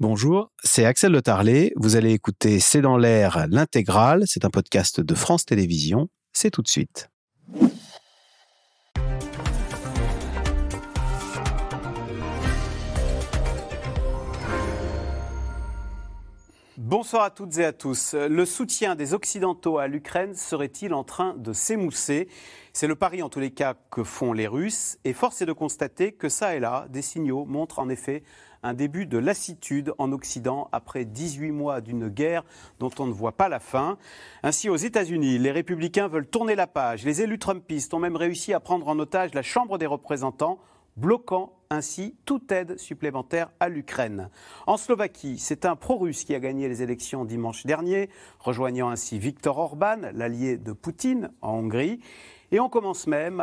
Bonjour, c'est Axel Le Tarlet. Vous allez écouter C'est dans l'air l'intégrale. C'est un podcast de France Télévisions. C'est tout de suite. Bonsoir à toutes et à tous. Le soutien des Occidentaux à l'Ukraine serait-il en train de s'émousser? C'est le pari en tous les cas que font les Russes et force est de constater que ça et là, des signaux montrent en effet un début de lassitude en Occident après 18 mois d'une guerre dont on ne voit pas la fin. Ainsi, aux États-Unis, les républicains veulent tourner la page. Les élus trumpistes ont même réussi à prendre en otage la Chambre des représentants bloquant ainsi toute aide supplémentaire à l'Ukraine. En Slovaquie, c'est un pro-russe qui a gagné les élections dimanche dernier, rejoignant ainsi Viktor Orban, l'allié de Poutine en Hongrie. Et on commence même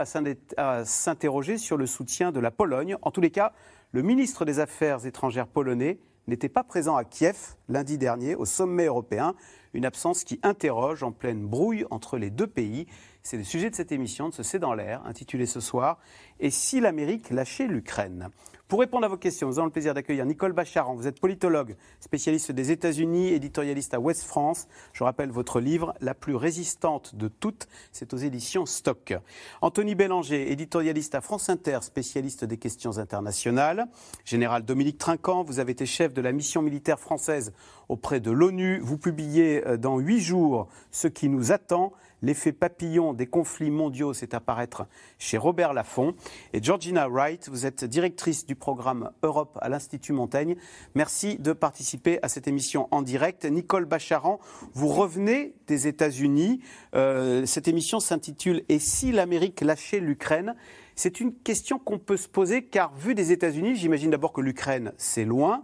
à s'interroger sur le soutien de la Pologne. En tous les cas, le ministre des Affaires étrangères polonais n'était pas présent à Kiev lundi dernier au sommet européen, une absence qui interroge en pleine brouille entre les deux pays. C'est le sujet de cette émission de ce C'est dans l'air, intitulée ce soir Et si l'Amérique lâchait l'Ukraine? Pour répondre à vos questions, nous avons le plaisir d'accueillir Nicole Bacharan. Vous êtes politologue, spécialiste des États-Unis, éditorialiste à West France. Je rappelle votre livre La plus résistante de toutes, c'est aux éditions Stock. Anthony Bélanger, éditorialiste à France Inter, spécialiste des questions internationales. Général Dominique Trinquant, vous avez été chef de la mission militaire française auprès de l'ONU. Vous publiez euh, dans huit jours Ce qui nous attend L'effet papillon des conflits mondiaux, c'est apparaître chez Robert Laffont. Et Georgina Wright, vous êtes directrice du programme Europe à l'Institut Montaigne. Merci de participer à cette émission en direct. Nicole Bacharan, vous revenez des États-Unis. Euh, cette émission s'intitule Et si l'Amérique lâchait l'Ukraine? C'est une question qu'on peut se poser car, vu des États-Unis, j'imagine d'abord que l'Ukraine, c'est loin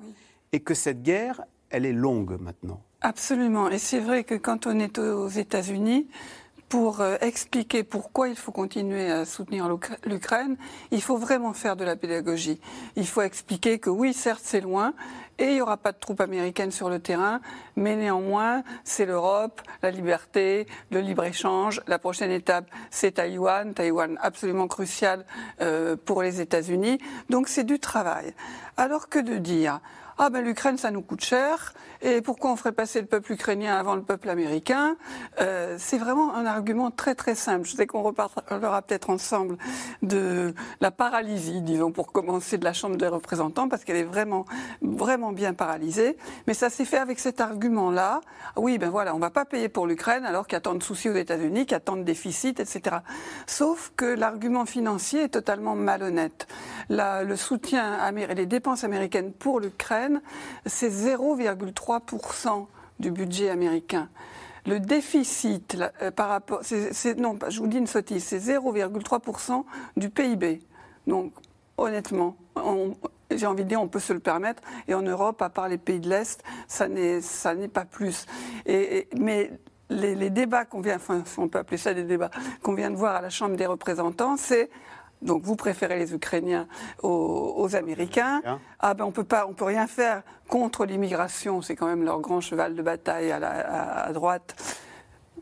et que cette guerre, elle est longue maintenant. Absolument. Et c'est vrai que quand on est aux États-Unis, pour euh, expliquer pourquoi il faut continuer à soutenir l'Ukraine, il faut vraiment faire de la pédagogie. Il faut expliquer que oui, certes, c'est loin et il n'y aura pas de troupes américaines sur le terrain, mais néanmoins, c'est l'Europe, la liberté, le libre-échange. La prochaine étape, c'est Taïwan, Taïwan absolument crucial euh, pour les États-Unis. Donc c'est du travail. Alors que de dire ah ben l'Ukraine ça nous coûte cher et pourquoi on ferait passer le peuple ukrainien avant le peuple américain? Euh, C'est vraiment un argument très très simple. Je sais qu'on reparlera peut-être ensemble de la paralysie, disons pour commencer, de la Chambre des représentants parce qu'elle est vraiment vraiment bien paralysée. Mais ça s'est fait avec cet argument-là. Oui ben voilà, on va pas payer pour l'Ukraine alors qu'il y a tant de soucis aux États-Unis, qu'il y a tant de déficits, etc. Sauf que l'argument financier est totalement malhonnête. Le soutien, les dépenses américaines pour l'Ukraine c'est 0,3% du budget américain. Le déficit euh, par rapport, non, je vous dis une sottise, c'est 0,3% du PIB. Donc, honnêtement, j'ai envie de dire, on peut se le permettre. Et en Europe, à part les pays de l'Est, ça n'est, pas plus. mais les, débats qu'on vient, enfin, on peut appeler ça des débats, qu'on vient de voir à la Chambre des représentants, c'est donc vous préférez les Ukrainiens aux, Américains. Ah ben on peut pas, on peut rien faire contre l'immigration. C'est quand même leur grand cheval de bataille à, droite.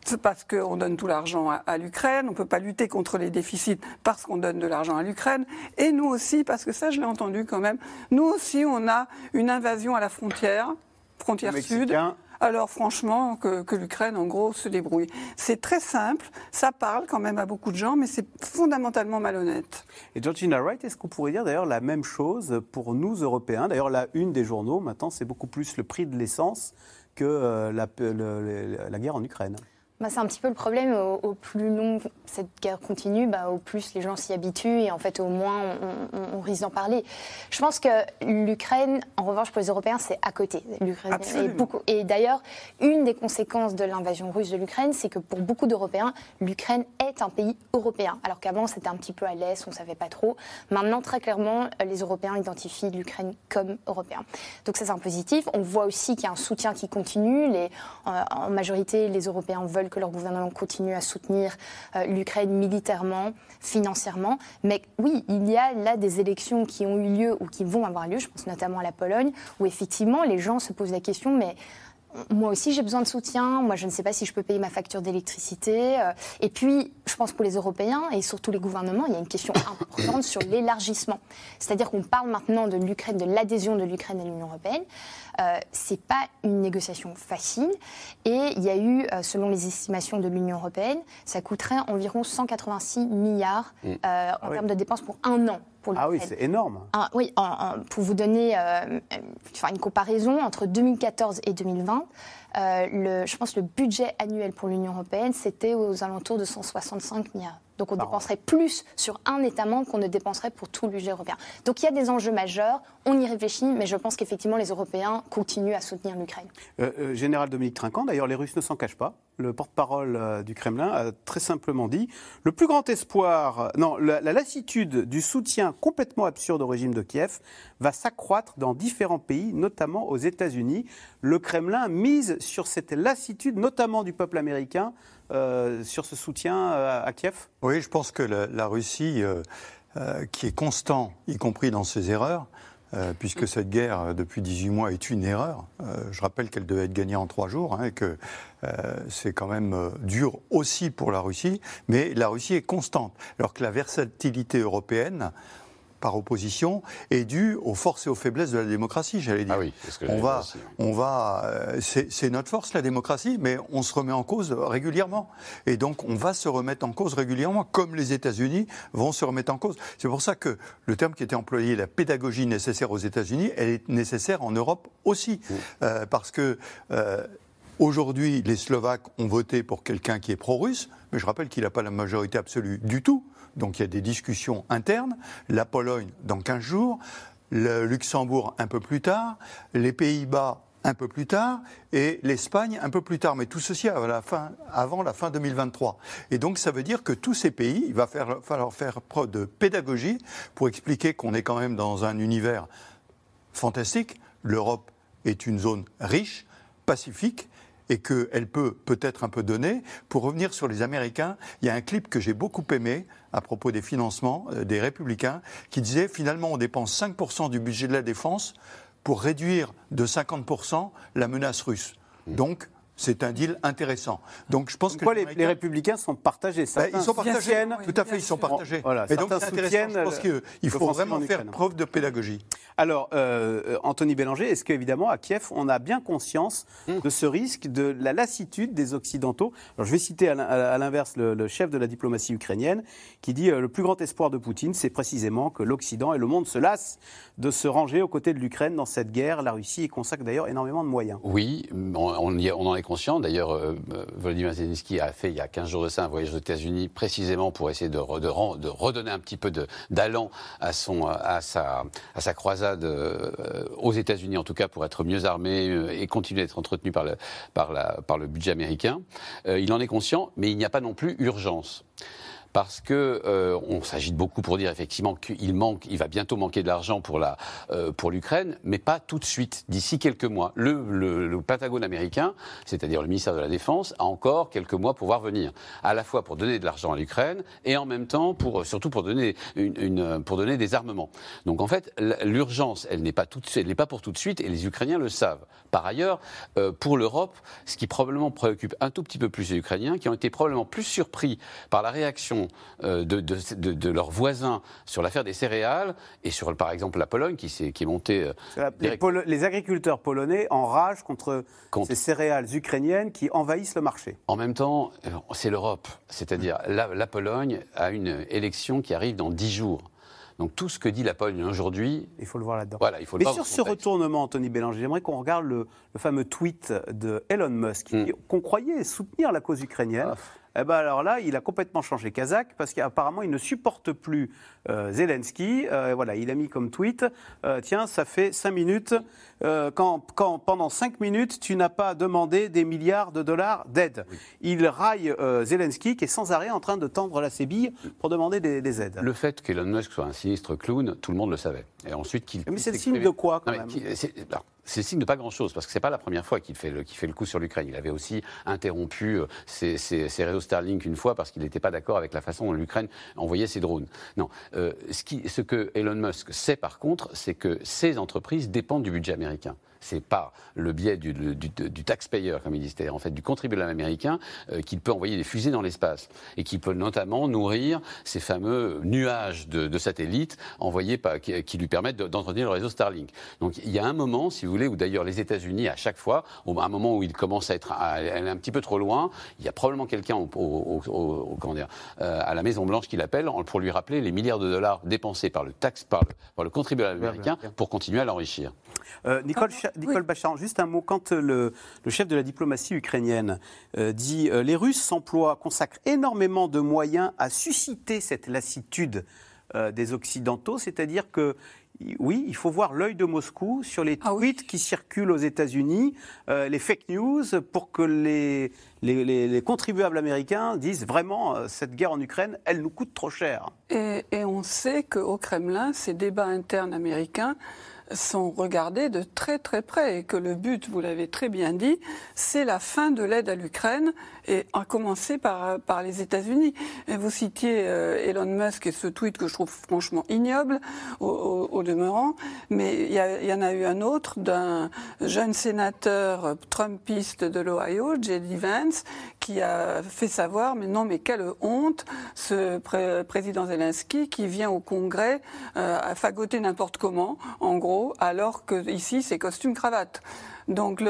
C'est parce qu'on donne tout l'argent à, l'Ukraine. On ne peut pas lutter contre les déficits parce qu'on donne de l'argent à l'Ukraine. Et nous aussi, parce que ça, je l'ai entendu quand même. Nous aussi, on a une invasion à la frontière, frontière sud alors franchement que, l'Ukraine, en gros, se débrouille. C'est très simple, ça parle quand même à beaucoup de gens, mais c'est fondamentalement malhonnête. Et Georgina Wright, est-ce qu'on pourrait dire d'ailleurs la même chose pour nous, Européens? D'ailleurs, la une des journaux, maintenant, c'est beaucoup plus le prix de l'essence que euh, la guerre en Ukraine. Bah, c'est un petit peu le problème. Au, plus long cette guerre continue, bah, au plus les gens s'y habituent et en fait au moins on, risque d'en parler. Je pense que l'Ukraine, en revanche pour les Européens, c'est à côté. L'Ukraine beaucoup. Et d'ailleurs, une des conséquences de l'invasion russe de l'Ukraine, c'est que pour beaucoup d'Européens, l'Ukraine est un pays européen. Alors qu'avant c'était un petit peu à l'est, on ne savait pas trop. Maintenant, très clairement, les Européens identifient l'Ukraine comme européen. Donc ça c'est un positif. On voit aussi qu'il y a un soutien qui continue. Les, en majorité, les Européens veulent que leur gouvernement continue à soutenir euh, l'Ukraine militairement, financièrement. Mais oui, il y a là des élections qui ont eu lieu ou qui vont avoir lieu, je pense notamment à la Pologne, où effectivement les gens se posent la question, mais moi aussi j'ai besoin de soutien. Moi, je ne sais pas si je peux payer ma facture d'électricité. Euh, et puis, je pense pour les Européens et surtout les gouvernements, il y a une question importante sur l'élargissement. C'est-à-dire qu'on parle maintenant de l'Ukraine, de l'adhésion de l'Ukraine à l'Union européenne. Euh, c'est pas une négociation facile. Et il y a eu, euh, selon les estimations de l'Union européenne, ça coûterait environ 186 milliards mm. euh, en ah termes de dépenses pour un an. Pour ah oui, c'est énorme. Ah, oui, pour vous donner une comparaison, entre 2014 et 2020, le, je pense le budget annuel pour l'Union européenne, c'était aux alentours de 165 milliards. Donc on dépenserait plus sur un État membre qu'on ne dépenserait pour tout le budget européen. Donc il y a des enjeux majeurs, on y réfléchit, mais je pense qu'effectivement les Européens continuent à soutenir l'Ukraine. Euh, euh, Général Dominique Trinquant, d'ailleurs les Russes ne s'en cachent pas. Le porte-parole euh, du Kremlin a très simplement dit le plus grand espoir, non, la, la lassitude du soutien complètement absurde au régime de Kiev va s'accroître dans différents pays, notamment aux États-Unis. Le Kremlin mise sur cette lassitude, notamment du peuple américain, euh, sur ce soutien euh, à Kiev? Oui, je pense que la, Russie, euh, qui est constant, y compris dans ses erreurs, puisque cette guerre, depuis 18 mois, est une erreur. je rappelle qu'elle devait être gagnée en trois jours, hein, et que c'est quand même dur aussi pour la Russie, mais la Russie est constante. Alors que la versatilité européenne, par opposition est due aux forces et aux faiblesses de la démocratie, j'allais dire. Ah oui, que on va, on va, euh, c'est notre force la démocratie, mais on se remet en cause régulièrement. Et donc on va se remettre en cause régulièrement, comme les États-Unis vont se remettre en cause. C'est pour ça que le terme qui était employé, la pédagogie nécessaire aux États-Unis, elle est nécessaire en Europe aussi, euh, parce que euh, Aujourd'hui, les Slovaques ont voté pour quelqu'un qui est pro-russe, mais je rappelle qu'il n'a pas la majorité absolue du tout. Donc il y a des discussions internes. La Pologne dans 15 jours, le Luxembourg un peu plus tard, les Pays-Bas un peu plus tard et l'Espagne un peu plus tard. Mais tout ceci avant la fin, avant la fin 2023. Et donc ça veut dire que tous ces pays, il va falloir faire preuve de pédagogie pour expliquer qu'on est quand même dans un univers fantastique. L'Europe est une zone riche, pacifique, et qu'elle peut peut-être un peu donner. Pour revenir sur les Américains, il y a un clip que j'ai beaucoup aimé à propos des financements euh, des républicains qui disait finalement on dépense 5% du budget de la défense pour réduire de 50% la menace russe. Mmh. Donc c'est un deal intéressant. Donc je pense que les, les, républicains sont partagés. Ben, ils sont partagés. tout à fait, ils sont partagés. Voilà, et donc c'est intéressant. Je pense qu'il faut vraiment faire preuve de pédagogie. Alors, euh, Anthony Bélanger, est-ce qu'évidemment à Kiev, on a bien conscience hmm. de ce risque, de la lassitude des Occidentaux? Alors je vais citer à l'inverse le, chef de la diplomatie ukrainienne qui dit euh, le plus grand espoir de Poutine, c'est précisément que l'Occident et le monde se lassent de se ranger aux côtés de l'Ukraine dans cette guerre. La Russie y consacre d'ailleurs énormément de moyens. Oui, on, on, on en est conscient. D'ailleurs, euh, Volodymyr Zelensky a fait il y a 15 jours de ça un voyage aux États-Unis précisément pour essayer de, de, redonner un petit peu d'allant à, son, à, sa, à sa croisade euh, aux États-Unis, en tout cas pour être mieux armé euh, et continuer d'être entretenu par le, budget américain. il en est conscient, mais il n'y a pas non plus urgence parce que euh, on s'agite beaucoup pour dire effectivement qu'il manque, il va bientôt manquer de l'argent pour la euh, pour l'Ukraine, mais pas tout de suite. D'ici quelques mois, le, le, Pentagone américain, c'est-à-dire le ministère de la Défense, a encore quelques mois pour voir venir, à la fois pour donner de l'argent à l'Ukraine et en même temps pour surtout pour donner une, pour donner des armements. Donc en fait, l'urgence, elle n'est pas toute, elle n'est pas pour tout de suite, et les Ukrainiens le savent. Par ailleurs, euh, pour l'Europe, ce qui probablement préoccupe un tout petit peu plus les Ukrainiens, qui ont été probablement plus surpris par la réaction euh, de, leurs voisins sur l'affaire des céréales et sur, par exemple, la Pologne qui, est, qui est montée. Euh, les, agriculteurs polonais enragent contre, ces céréales ukrainiennes qui envahissent le marché. En même temps, euh, c'est l'Europe. C'est-à-dire, la, la Pologne a une élection qui arrive dans dix jours. Donc tout ce que dit la Pologne aujourd'hui. Il faut le voir là-dedans. Voilà, il faut le Mais sur ce retournement, Anthony Bélanger, j'aimerais qu'on regarde le, fameux tweet de Elon Musk, hmm. qu'on croyait soutenir la cause ukrainienne. Ah. Eh ben alors là, il a complètement changé Kazakh parce qu'apparemment, il ne supporte plus euh, Zelensky. Euh, voilà, il a mis comme tweet euh, Tiens, ça fait cinq minutes, quand, quand, pendant cinq minutes, tu n'as pas demandé des milliards de dollars d'aide. Il raille Zelensky qui est sans arrêt en train de tendre la sébille pour demander des, aides. Le fait qu'Elon Musk soit un sinistre clown, tout le monde le savait. Et ensuite qu'il. Mais c'est le signe de quoi, quand même c'est le signe de pas grand-chose, parce que c'est pas la première fois qu'il fait, le, fait le coup sur l'Ukraine. Il avait aussi interrompu euh, ses, réseaux Starlink une fois parce qu'il n'était pas d'accord avec la façon dont l'Ukraine envoyait ses drones. Non, euh, ce, qui, ce que Elon Musk sait par contre, c'est que ces entreprises dépendent du budget américain américain c'est par le biais du, du, du taxpayer, comme il dit, c'est-à-dire en fait du contribuable américain, euh, qu'il peut envoyer des fusées dans l'espace et qui peut notamment nourrir ces fameux nuages de, satellites envoyés par, qui, lui permettent d'entretenir le réseau Starlink. Donc il y a un moment, si vous voulez, où d'ailleurs les États-Unis, à chaque fois, au, un moment où ils commencent à être un petit peu trop loin, il y a probablement quelqu'un au, euh, à la Maison Blanche qui l'appelle pour lui rappeler les milliards de dollars dépensés par le taxe par le, le contribuable américain pour continuer à l'enrichir. Euh, Nicole, Nicole Bachar, juste un mot. Quand le, le, chef de la diplomatie ukrainienne euh, dit euh, les Russes s'emploient, consacrent énormément de moyens à susciter cette lassitude des Occidentaux, c'est-à-dire que oui, il faut voir l'œil de Moscou sur les ah tweets qui circulent aux États-Unis, les fake news, pour que les, les, contribuables américains disent vraiment cette guerre en Ukraine, elle nous coûte trop cher. Et, et on sait qu'au Kremlin, ces débats internes américains sont regardés de très très près et que le but, vous l'avez très bien dit, c'est la fin de l'aide à l'Ukraine et à commencer par, par les États-Unis. Vous citiez euh, Elon Musk et ce tweet que je trouve franchement ignoble au, demeurant, mais il y, en a eu un autre d'un jeune sénateur trumpiste de l'Ohio, J.D. Vance, qui a fait savoir, mais non, mais quelle honte, ce président Zelensky qui vient au Congrès euh, à fagoter n'importe comment, en gros, alors que ici c'est costume cravate. Donc,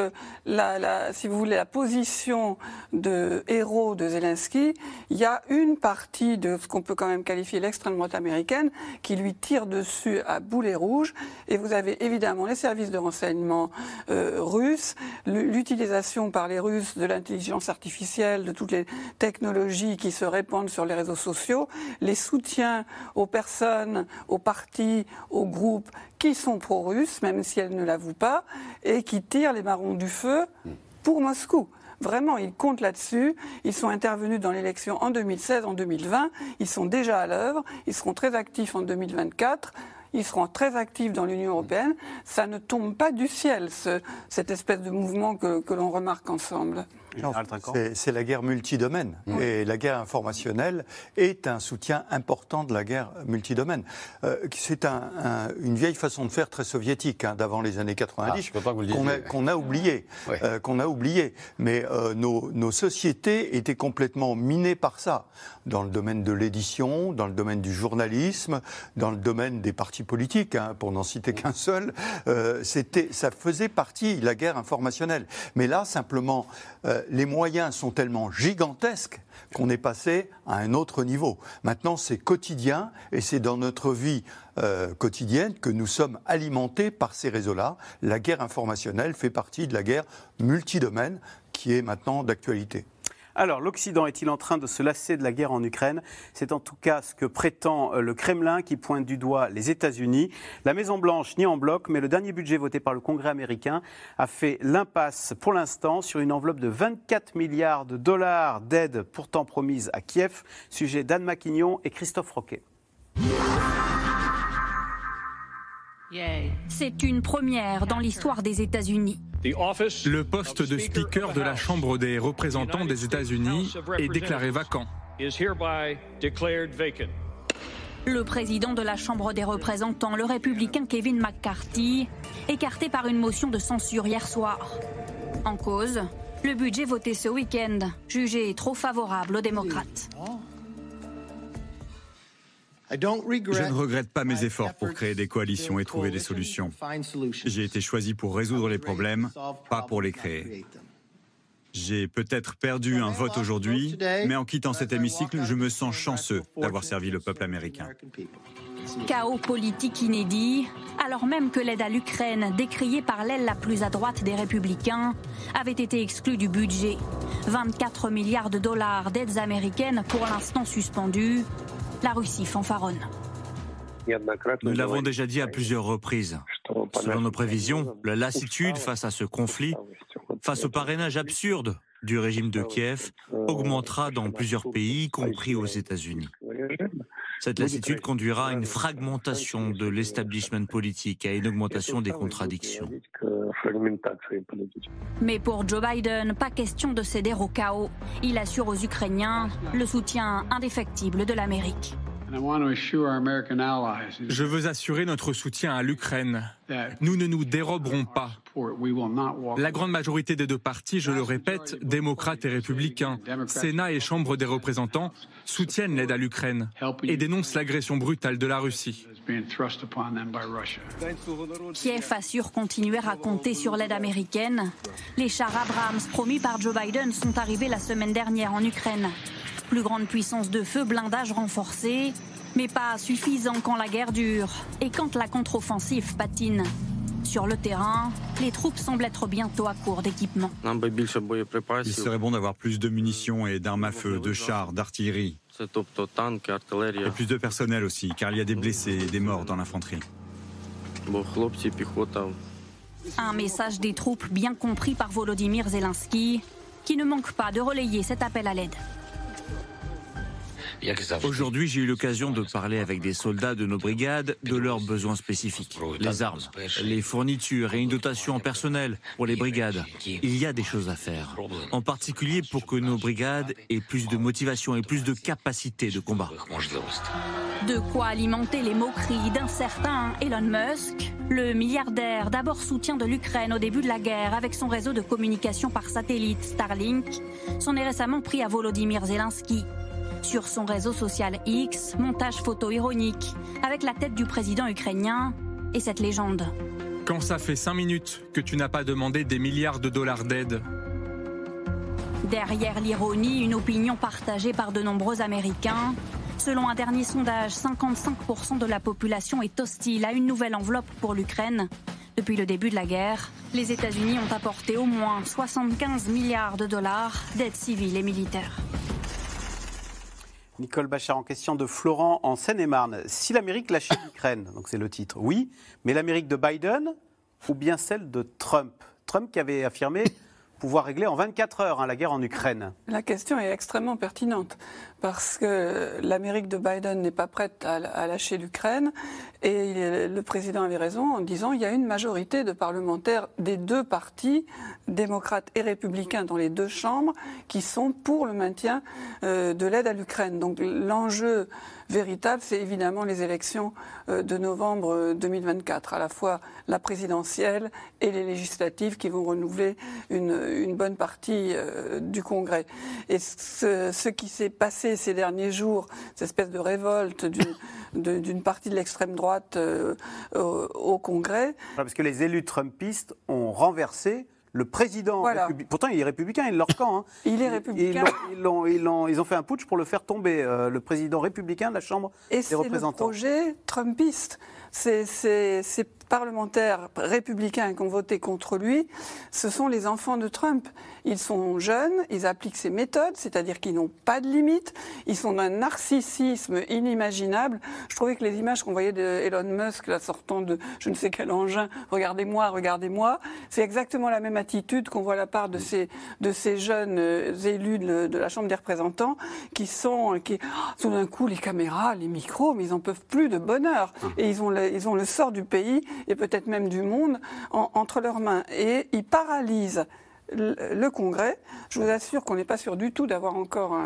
si vous voulez, la position de héros de Zelensky, il y a une partie de ce qu'on peut quand même qualifier l'extrême droite américaine qui lui tire dessus à boulet rouge. Et vous avez évidemment les services de renseignement euh, russes, l'utilisation par les Russes de l'intelligence artificielle, de toutes les technologies qui se répandent sur les réseaux sociaux, les soutiens aux personnes, aux partis, aux groupes qui sont pro-russes, même si elles ne l'avouent pas, et qui tirent les marrons du feu pour Moscou. Vraiment, ils comptent là-dessus. Ils sont intervenus dans l'élection en 2016, en 2020. Ils sont déjà à l'œuvre. Ils seront très actifs en 2024 ils seront très actifs dans l'Union européenne. Ça ne tombe pas du ciel, cette espèce de mouvement que l'on remarque ensemble. C'est la guerre multidomaine. Et la guerre informationnelle est un soutien important de la guerre multidomaine. Euh, c'est une vieille façon de faire très soviétique hein, d'avant les années 90 ah, qu'on a, oublié. Euh, qu'on a oublié. Mais euh, nos, sociétés étaient complètement minées par ça. Dans le domaine de l'édition, dans le domaine du journalisme, dans le domaine des partis politiques, hein, pour n'en citer qu'un seul. ça faisait partie, la guerre informationnelle. Mais là, simplement, les moyens sont tellement gigantesques qu'on est passé à un autre niveau. Maintenant, c'est quotidien et c'est dans notre vie euh, quotidienne que nous sommes alimentés par ces réseaux-là. La guerre informationnelle fait partie de la guerre multidomaine qui est maintenant d'actualité. Alors, l'Occident est-il en train de se lasser de la guerre en Ukraine? C'est en tout cas ce que prétend euh, le Kremlin qui pointe du doigt les États-Unis. La Maison-Blanche nie en bloc, mais le dernier budget voté par le Congrès américain a fait l'impasse pour l'instant sur une enveloppe de 24 milliards de dollars d'aide pourtant promise à Kiev. Sujet d'Anne Maquignon et Christophe Roquet. C'est une première dans l'histoire des États-Unis. Le poste de speaker de la Chambre des représentants des États-Unis est déclaré vacant. Le président de la Chambre des représentants, le républicain Kevin McCarthy, écarté par une motion de censure hier soir. En cause, le budget voté ce week-end, jugé trop favorable aux démocrates. Je ne regrette pas mes efforts pour créer des coalitions et trouver des solutions. J'ai été choisi pour résoudre les problèmes, pas pour les créer. J'ai peut-être perdu un vote aujourd'hui, mais en quittant cet hémicycle, je me sens chanceux d'avoir servi le peuple américain. Chaos politique inédit, alors même que l'aide à l'Ukraine, décriée par l'aile la plus à droite des républicains, avait été exclue du budget. 24 milliards de dollars d'aides américaines pour l'instant suspendues, la Russie fanfaronne. Nous l'avons déjà dit à plusieurs reprises. Selon nos prévisions, la lassitude face à ce conflit, face au parrainage absurde du régime de Kiev, augmentera dans plusieurs pays, y compris aux États-Unis. Cette lassitude conduira à une fragmentation de l'establishment politique, à une augmentation des contradictions. Mais pour Joe Biden, pas question de céder au chaos. Il assure aux Ukrainiens le soutien indéfectible de l'Amérique. Je veux assurer notre soutien à l'Ukraine. Nous ne nous déroberons pas. La grande majorité des deux partis, je le répète, démocrates et républicains, Sénat et Chambre des représentants, soutiennent l'aide à l'Ukraine et dénoncent l'agression brutale de la Russie. Kiev assure continuer à compter sur l'aide américaine. Les chars Abrams promis par Joe Biden sont arrivés la semaine dernière en Ukraine. Plus grande puissance de feu, blindage renforcé, mais pas suffisant quand la guerre dure et quand la contre-offensive patine. Sur le terrain, les troupes semblent être bientôt à court d'équipement. Il serait bon d'avoir plus de munitions et d'armes à feu, de chars, d'artillerie. Et plus de personnel aussi, car il y a des blessés et des morts dans l'infanterie. Un message des troupes bien compris par Volodymyr Zelensky, qui ne manque pas de relayer cet appel à l'aide. Aujourd'hui, j'ai eu l'occasion de parler avec des soldats de nos brigades de leurs besoins spécifiques. Les armes, les fournitures et une dotation en personnel pour les brigades. Il y a des choses à faire. En particulier pour que nos brigades aient plus de motivation et plus de capacité de combat. De quoi alimenter les moqueries d'un certain Elon Musk, le milliardaire d'abord soutien de l'Ukraine au début de la guerre avec son réseau de communication par satellite Starlink, s'en est récemment pris à Volodymyr Zelensky sur son réseau social X, montage photo ironique avec la tête du président ukrainien et cette légende. Quand ça fait cinq minutes que tu n'as pas demandé des milliards de dollars d'aide. Derrière l'ironie, une opinion partagée par de nombreux Américains. Selon un dernier sondage, 55% de la population est hostile à une nouvelle enveloppe pour l'Ukraine. Depuis le début de la guerre, les États-Unis ont apporté au moins 75 milliards de dollars d'aide civile et militaire. Nicole Bachar, en question de Florent en Seine-et-Marne. Si l'Amérique lâchait l'Ukraine, donc c'est le titre, oui, mais l'Amérique de Biden ou bien celle de Trump? Trump qui avait affirmé pouvoir régler en 24 heures hein, la guerre en Ukraine La question est extrêmement pertinente parce que l'Amérique de Biden n'est pas prête à, lâcher l'Ukraine et le président avait raison en disant qu'il y a une majorité de parlementaires des deux partis, démocrates et républicains dans les deux chambres, qui sont pour le maintien euh, de l'aide à l'Ukraine. Donc l'enjeu véritable, c'est évidemment les élections euh, de novembre 2024, euh, à la fois la présidentielle et les législatives qui vont renouveler une, bonne partie euh, du Congrès. Et ce, qui s'est passé ces derniers jours, cette espèce de révolte d'une partie de l'extrême droite au, Congrès. Parce que les élus trumpistes ont renversé le président, pourtant il est républicain, il leur camp. Hein. il est républicain. Ils ont, ils, ont, ils, ont, fait un putsch pour le faire tomber, euh, le président républicain de la Chambre des représentants. Et c'est le projet trumpiste. C'est parlementaires républicains qui ont voté contre lui, ce sont les enfants de Trump. Ils sont jeunes, ils appliquent ses méthodes, c'est-à-dire qu'ils n'ont pas de limites, ils sont d'un narcissisme inimaginable. Je trouvais que les images qu'on voyait d'Elon Musk, la sortant de je ne sais quel engin, regardez-moi, regardez-moi, c'est exactement la même attitude qu'on voit à la part de ces, de ces jeunes euh, élus de, la Chambre des représentants qui sont, qui, oh, tout d'un coup, les caméras, les micros, mais ils n'en peuvent plus de bonheur. Et ils ont ils ont le sort du pays et peut-être même du monde entre leurs mains. Et ils paralysent le, Congrès. Je vous assure qu'on n'est pas sûr du tout d'avoir encore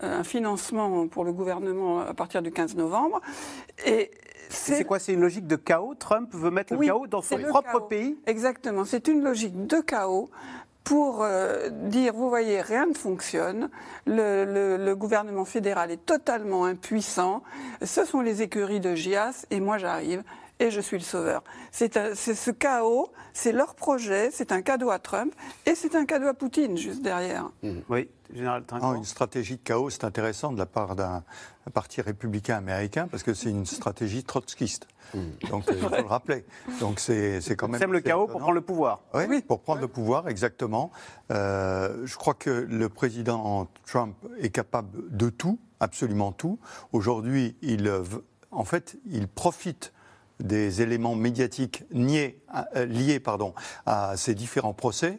un, financement pour le gouvernement à partir du 15 novembre. Et c'est quoi C'est une logique de chaos? Trump veut mettre le chaos dans son propre pays? Exactement. C'est une logique de chaos pour euh, dire, vous voyez, rien ne fonctionne, le, le, gouvernement fédéral est totalement impuissant, ce sont les écuries de Gias, et moi j'arrive, et je suis le sauveur. C'est ce chaos, c'est leur projet, c'est un cadeau à Trump et c'est un cadeau à Poutine juste derrière. Mmh. Oui, Général Une stratégie de chaos, c'est intéressant de la part d'un parti républicain américain parce que c'est une stratégie trotskiste. Mmh. Donc il faut le rappeler. Donc c'est quand même. Sème le chaos pour prendre le pouvoir. Oui, pour prendre le pouvoir, exactement. Euh, je crois que le président Trump est capable de tout, absolument tout. Aujourd'hui, il, en fait, il profite des éléments médiatiques niés, euh, liés pardon, à ces différents procès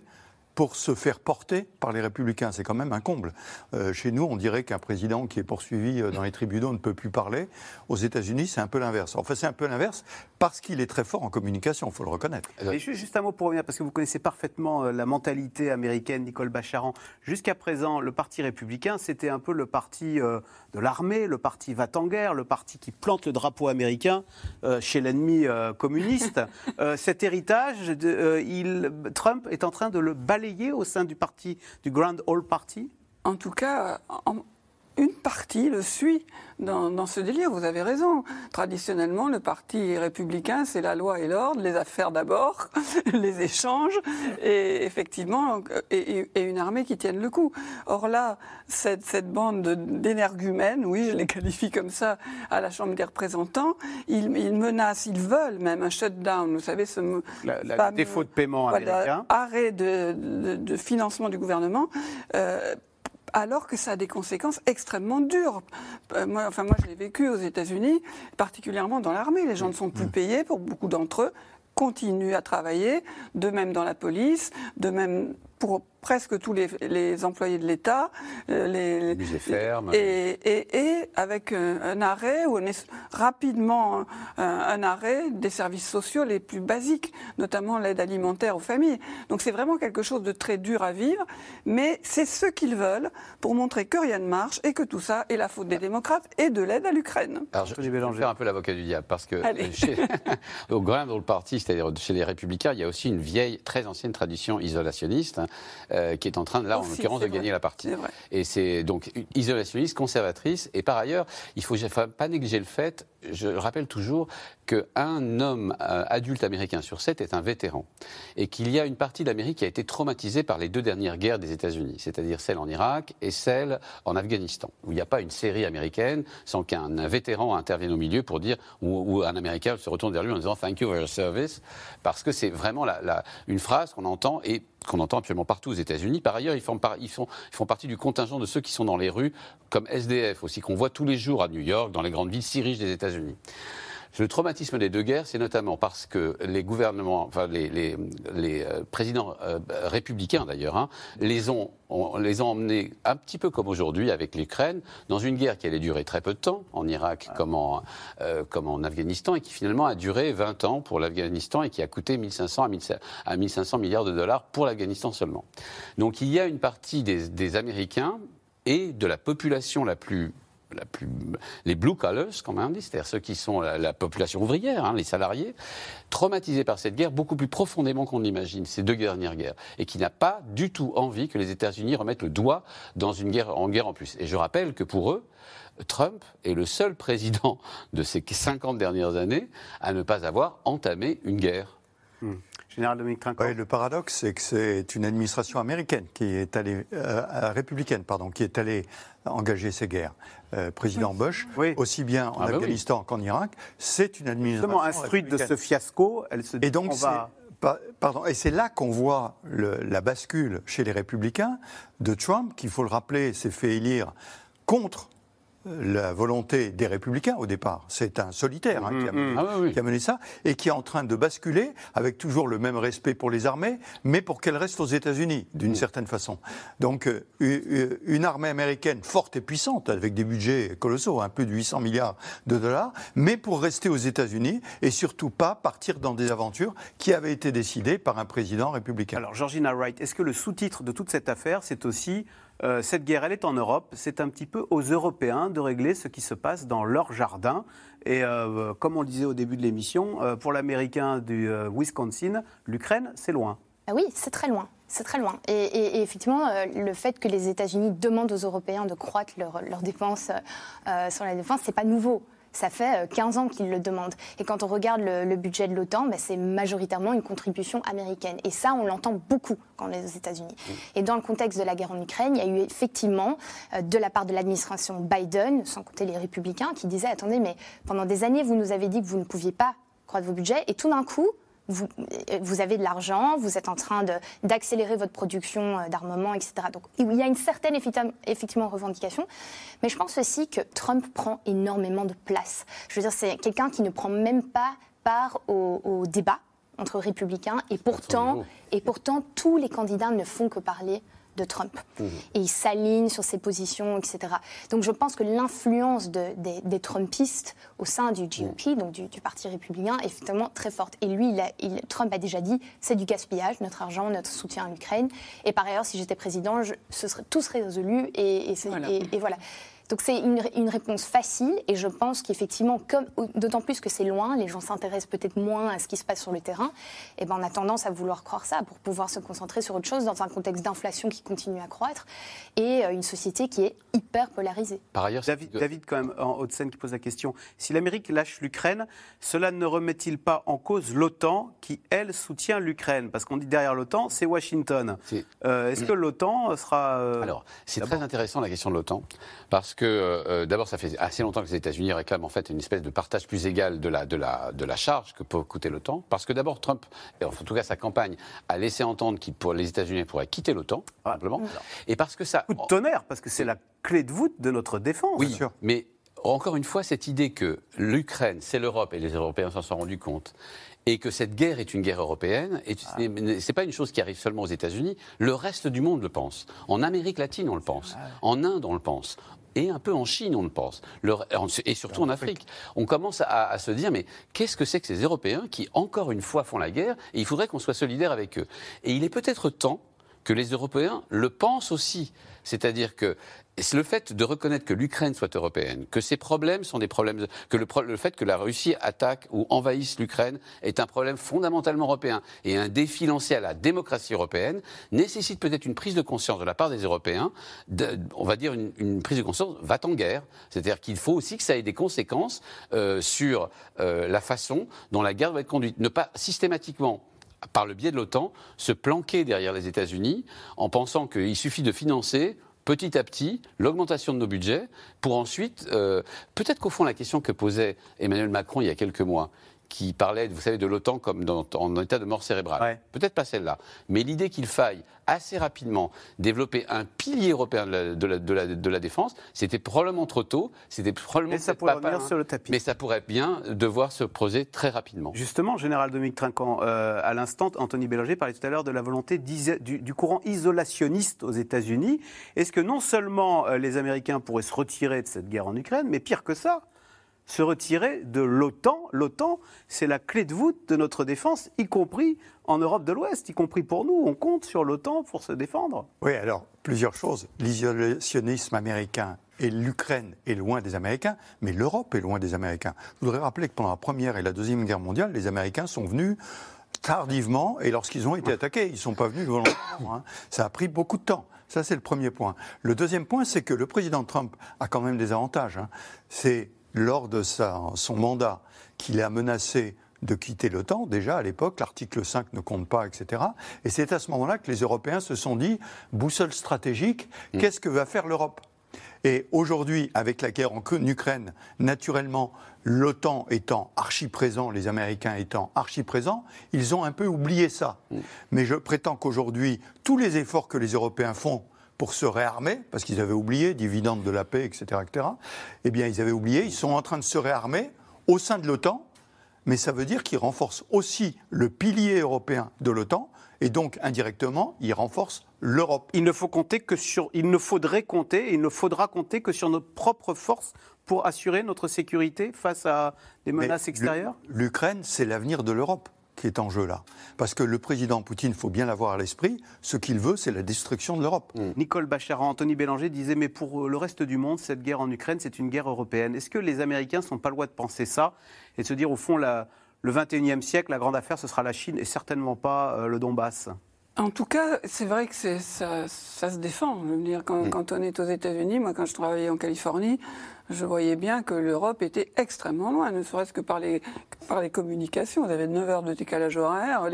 pour se faire porter par les républicains. C'est quand même un comble. Euh, chez nous, on dirait qu'un président qui est poursuivi euh, dans les tribunaux ne peut plus parler. Aux États-Unis, c'est un peu l'inverse. Enfin, c'est un peu l'inverse parce qu'il est très fort en communication, il faut le reconnaître. Et juste un mot pour revenir, parce que vous connaissez parfaitement euh, la mentalité américaine, Nicole Bacharan. Jusqu'à présent, le Parti républicain, c'était un peu le parti de l'armée, le parti va en guerre, le parti qui plante le drapeau américain chez l'ennemi communiste. cet héritage, il, Trump est en train de le balayer au sein du parti, du Grand All Party? En tout cas, une partie le suit dans, ce délire. Vous avez raison. Traditionnellement, le parti républicain, c'est la loi et l'ordre, les affaires d'abord, les échanges, et effectivement, et, une armée qui tienne le coup. Or là, cette, bande d'énergumènes, oui, je les qualifie comme ça, à la Chambre des représentants, ils, menacent, ils veulent même un shutdown. Vous savez, ce défaut de paiement américain, arrêt de, financement du gouvernement. Euh, alors que ça a des conséquences extrêmement dures. Euh, moi, enfin, moi, je l'ai vécu aux États-Unis, particulièrement dans l'armée. Les gens ne sont plus payés pour beaucoup d'entre eux continuent à travailler, de même dans la police, de même pour presque tous les, employés de l'État, euh, les, musées fermes, et, et, avec un, arrêt ou rapidement un, arrêt des services sociaux les plus basiques, notamment l'aide alimentaire aux familles. Donc c'est vraiment quelque chose de très dur à vivre, mais c'est ce qu'ils veulent pour montrer que rien ne marche et que tout ça est la faute des démocrates et de l'aide à l'Ukraine. Alors je, vais faire un peu l'avocat du diable parce que chez, au Grand Parti, c'est-à-dire chez les Républicains, il y a aussi une vieille, très ancienne tradition isolationniste. Euh, qui est en train, là, en l'occurrence, de gagner la partie. Et c'est donc isolationniste, conservatrice. Et par ailleurs, il ne faut pas négliger le fait, je rappelle toujours, qu'un homme euh, adulte américain sur sept est un vétéran. Et qu'il y a une partie de l'Amérique qui a été traumatisée par les deux dernières guerres des États-Unis, c'est-à-dire celle en Irak et celle en Afghanistan, où il n'y a pas une série américaine sans qu'un vétéran intervienne au milieu pour dire, ou, un Américain se retourne vers lui en disant Thank you for your service, parce que c'est vraiment la, une phrase qu'on entend et qu'on entend absolument partout aux États-Unis. Par ailleurs, ils font, ils, font, ils font, partie du contingent de ceux qui sont dans les rues, comme SDF aussi, qu'on voit tous les jours à New York, dans les grandes villes si riches des États-Unis. Le traumatisme des deux guerres, c'est notamment parce que les gouvernements, enfin les, les, les euh, présidents euh, républicains d'ailleurs, hein, les ont on les a emmenés un petit peu comme aujourd'hui avec l'Ukraine, dans une guerre qui allait durer très peu de temps, en Irak comme en, euh, comme en Afghanistan, et qui finalement a duré 20 ans pour l'Afghanistan et qui a coûté 1500 à 1500 milliards de dollars pour l'Afghanistan seulement. Donc il y a une partie des, des Américains et de la population la plus les blue collars, comme on dit, c'est-à-dire ceux qui sont la, population ouvrière, hein, les salariés, traumatisés par cette guerre beaucoup plus profondément qu'on l'imagine, ces deux dernières guerres, et qui n'a pas du tout envie que les États-Unis remettent le doigt dans une guerre en guerre en plus. Et je rappelle que pour eux, Trump est le seul président de ces 50 dernières années à ne pas avoir entamé une guerre. Hmm. Général Dominique Oui, le paradoxe, c'est que c'est une administration américaine qui est allée, euh, républicaine, pardon, qui est allée engager ces guerres. Euh, président Bush, aussi bien en ah bah Afghanistan qu'en Irak, c'est une administration. Justement, instruite de ce fiasco, elle se dit Et donc, Pardon, et c'est là qu'on voit la bascule chez les républicains de Trump, qui, il faut le rappeler, s'est fait élire contre la volonté des républicains au départ. C'est un solitaire hein, qui, a ah qui, a mené, ça et qui est en train de basculer avec toujours le même respect pour les armées, mais pour qu'elles restent aux États-Unis d'une mm. certaine façon. Donc euh, une armée américaine forte et puissante avec des budgets colossaux, un peu de 800 milliards de dollars, mais pour rester aux États-Unis et surtout pas partir dans des aventures qui avaient été décidées par un président républicain. Alors Georgina Wright, est-ce que le sous-titre de toute cette affaire, c'est aussi euh, cette guerre, elle est en Europe. C'est un petit peu aux Européens de régler ce qui se passe dans leur jardin. Et euh, comme on le disait au début de l'émission, euh, pour l'Américain du Wisconsin, l'Ukraine, c'est loin. Ah oui, c'est très loin. C'est très loin. Et, effectivement, le fait que les États-Unis demandent aux Européens de croître leurs dépenses sur la défense, c'est pas nouveau. Ça fait 15 euh, ans qu'ils le demandent. Et quand on regarde le, budget de l'OTAN, ben, c'est majoritairement une contribution américaine. Et ça, on l'entend beaucoup quand on est aux États-Unis. Et dans le contexte de la guerre en Ukraine, il y a eu effectivement, euh, de la part de l'administration Biden, sans compter les républicains, qui disaient attendez, mais pendant des années, vous nous avez dit que vous ne pouviez pas croître vos budgets, et tout d'un coup, vous, vous, avez de l'argent, vous êtes en train d'accélérer votre production euh, d'armement, etc. Donc il y a une certaine effectivement revendication, mais je pense aussi que Trump prend énormément de place. Je veux dire, c'est quelqu'un qui ne prend même pas part au, débat entre républicains, et pourtant, et pourtant tous les candidats ne font que parler de Trump. Mmh. Et il s'aligne sur ses positions, etc. Donc je pense que l'influence des, Trumpistes au sein du GOP, mmh. donc du, Parti républicain, est effectivement très forte. Et lui, il Trump a déjà dit, c'est du gaspillage, notre argent, notre soutien à l'Ukraine. Et par ailleurs, si j'étais président, ce serait, tout serait résolu. Et, et voilà. Donc c'est une, réponse facile et je pense qu'effectivement, d'autant plus que c'est loin, les gens s'intéressent peut-être moins à ce qui se passe sur le terrain, et ben on a tendance à vouloir croire ça pour pouvoir se concentrer sur autre chose dans un contexte d'inflation qui continue à croître et euh, une société qui est hyper polarisée. Par ailleurs, David, David quand même, en Haute-Seine, qui pose la question, si l'Amérique lâche l'Ukraine, cela ne remet-il pas en cause l'OTAN qui, elle, soutient l'Ukraine? Parce qu'on dit derrière l'OTAN, c'est Washington. Euh, est-ce que l'OTAN sera... Euh, Alors, c'est très intéressant la question de l'OTAN, parce que euh, d'abord, ça fait assez longtemps que les États-Unis réclament en fait une espèce de partage plus égal de la, de la, de la charge que peut coûter l'OTAN. Parce que d'abord, Trump, en tout cas sa campagne, a laissé entendre que pour les États-Unis pourraient quitter l'OTAN, simplement. Et parce que ça. Coup de tonnerre, parce que c'est la clé de voûte de notre défense. Oui, sûr. mais encore une fois, cette idée que l'Ukraine, c'est l'Europe, et les Européens s'en sont rendus compte, et que cette guerre est une guerre européenne, et ce n'est pas une chose qui arrive seulement aux États-Unis, le reste du monde le pense. En Amérique latine, on le pense. En Inde, on le pense et un peu en Chine, on le pense, et surtout en Afrique. On commence à, se dire, mais qu'est-ce que c'est que ces Européens qui, encore une fois, font la guerre, et il faudrait qu'on soit solidaire avec eux. Et il est peut-être temps que les Européens le pensent aussi. C'est-à-dire que le fait de reconnaître que l'Ukraine soit européenne, que ces problèmes sont des problèmes, que le, fait que la Russie attaque ou envahisse l'Ukraine est un problème fondamentalement européen et un défi lancé à la démocratie européenne, nécessite peut-être une prise de conscience de la part des Européens, on va dire une, prise de conscience va en guerre. C'est-à-dire qu'il faut aussi que ça ait des conséquences euh, sur euh, la façon dont la guerre va être conduite. Ne pas systématiquement par le biais de l'OTAN, se planquer derrière les États-Unis en pensant qu'il suffit de financer petit à petit l'augmentation de nos budgets pour ensuite, euh, peut-être qu'au fond la question que posait Emmanuel Macron il y a quelques mois, qui parlait, vous savez, de l'OTAN comme dans, en état de mort cérébrale. Peut-être pas celle-là, mais l'idée qu'il faille assez rapidement développer un pilier européen de la, de la, défense, c'était probablement trop tôt, c'était probablement ça pourrait pas, sur le tapis. Mais ça pourrait bien devoir se poser très rapidement. Justement, général Dominique Trinquant, euh, à l'instant, Anthony Bélanger parlait tout à l'heure de la volonté du, du, courant isolationniste aux États-Unis. Est-ce que non seulement euh, les Américains pourraient se retirer de cette guerre en Ukraine, mais pire que ça, se retirer de l'OTAN. L'OTAN, c'est la clé de voûte de notre défense, y compris en Europe de l'Ouest, y compris pour nous. On compte sur l'OTAN pour se défendre. Oui, alors, plusieurs choses. L'isolationnisme américain et l'Ukraine est loin des Américains, mais l'Europe est loin des Américains. Je voudrais rappeler que pendant la Première et la Deuxième Guerre mondiale, les Américains sont venus tardivement et lorsqu'ils ont été attaqués. Ils ne sont pas venus volontairement. Hein. Ça a pris beaucoup de temps. Ça, c'est le premier point. Le deuxième point, c'est que le président Trump a quand même des avantages. Hein. C'est lors de son mandat qu'il a menacé de quitter l'OTAN. Déjà, à l'époque, l'article 5 ne compte pas, etc. Et c'est à ce moment-là que les Européens se sont dit, boussole stratégique, mm. qu'est-ce que va faire l'Europe? Et aujourd'hui, avec la guerre en Ukraine, naturellement, l'OTAN étant archi présent, les Américains étant archi présents, ils ont un peu oublié ça. Mm. Mais je prétends qu'aujourd'hui, tous les efforts que les Européens font pour se réarmer, parce qu'ils avaient oublié, dividendes de la paix, etc., etc., eh bien, ils avaient oublié, ils sont en train de se réarmer au sein de l'OTAN, mais ça veut dire qu'ils renforcent aussi le pilier européen de l'OTAN, et donc, indirectement, ils renforcent l'Europe. Il ne faut compter que sur, il ne faudrait compter, il ne faudra compter que sur notre propre force pour assurer notre sécurité face à des menaces extérieures? L'Ukraine, c'est l'avenir de l'Europe qui est en jeu là. Parce que le président Poutine, il faut bien l'avoir à l'esprit, ce qu'il veut, c'est la destruction de l'Europe. Mm. Nicole Bacharan, Anthony Bélanger disait, mais pour le reste du monde, cette guerre en Ukraine, c'est une guerre européenne. Est-ce que les Américains ne sont pas loin de penser ça et de se dire, au fond, la, le 21e siècle, la grande affaire, ce sera la Chine et certainement pas euh, le Donbass? En tout cas, c'est vrai que ça, ça, se défend. Je veux dire, quand, mm. quand on est aux États-Unis, moi, quand je travaillais en Californie, je voyais bien que l'Europe était extrêmement loin, ne serait-ce que par les, par les communications. Vous avez 9 heures de décalage horaire,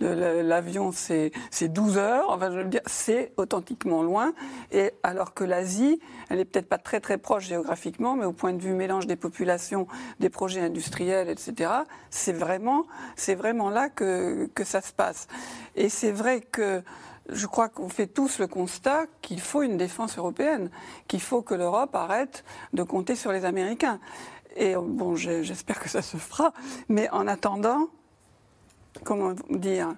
l'avion c'est 12 heures, enfin je veux dire, c'est authentiquement loin. Et alors que l'Asie, elle est peut-être pas très très proche géographiquement, mais au point de vue mélange des populations, des projets industriels, etc., c'est vraiment, vraiment là que, que ça se passe. Et c'est vrai que je crois qu'on fait tous le constat qu'il faut une défense européenne, qu'il faut que l'Europe arrête de compter sur les Américains. Et bon, j'espère que ça se fera, mais en attendant, comment dire,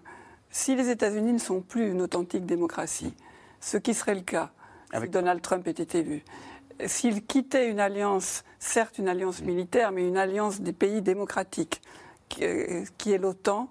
si les États-Unis ne sont plus une authentique démocratie, ce qui serait le cas si Donald Trump était élu, s'il quittait une alliance, certes une alliance militaire, mais une alliance des pays démocratiques, qui, euh, est l'OTAN,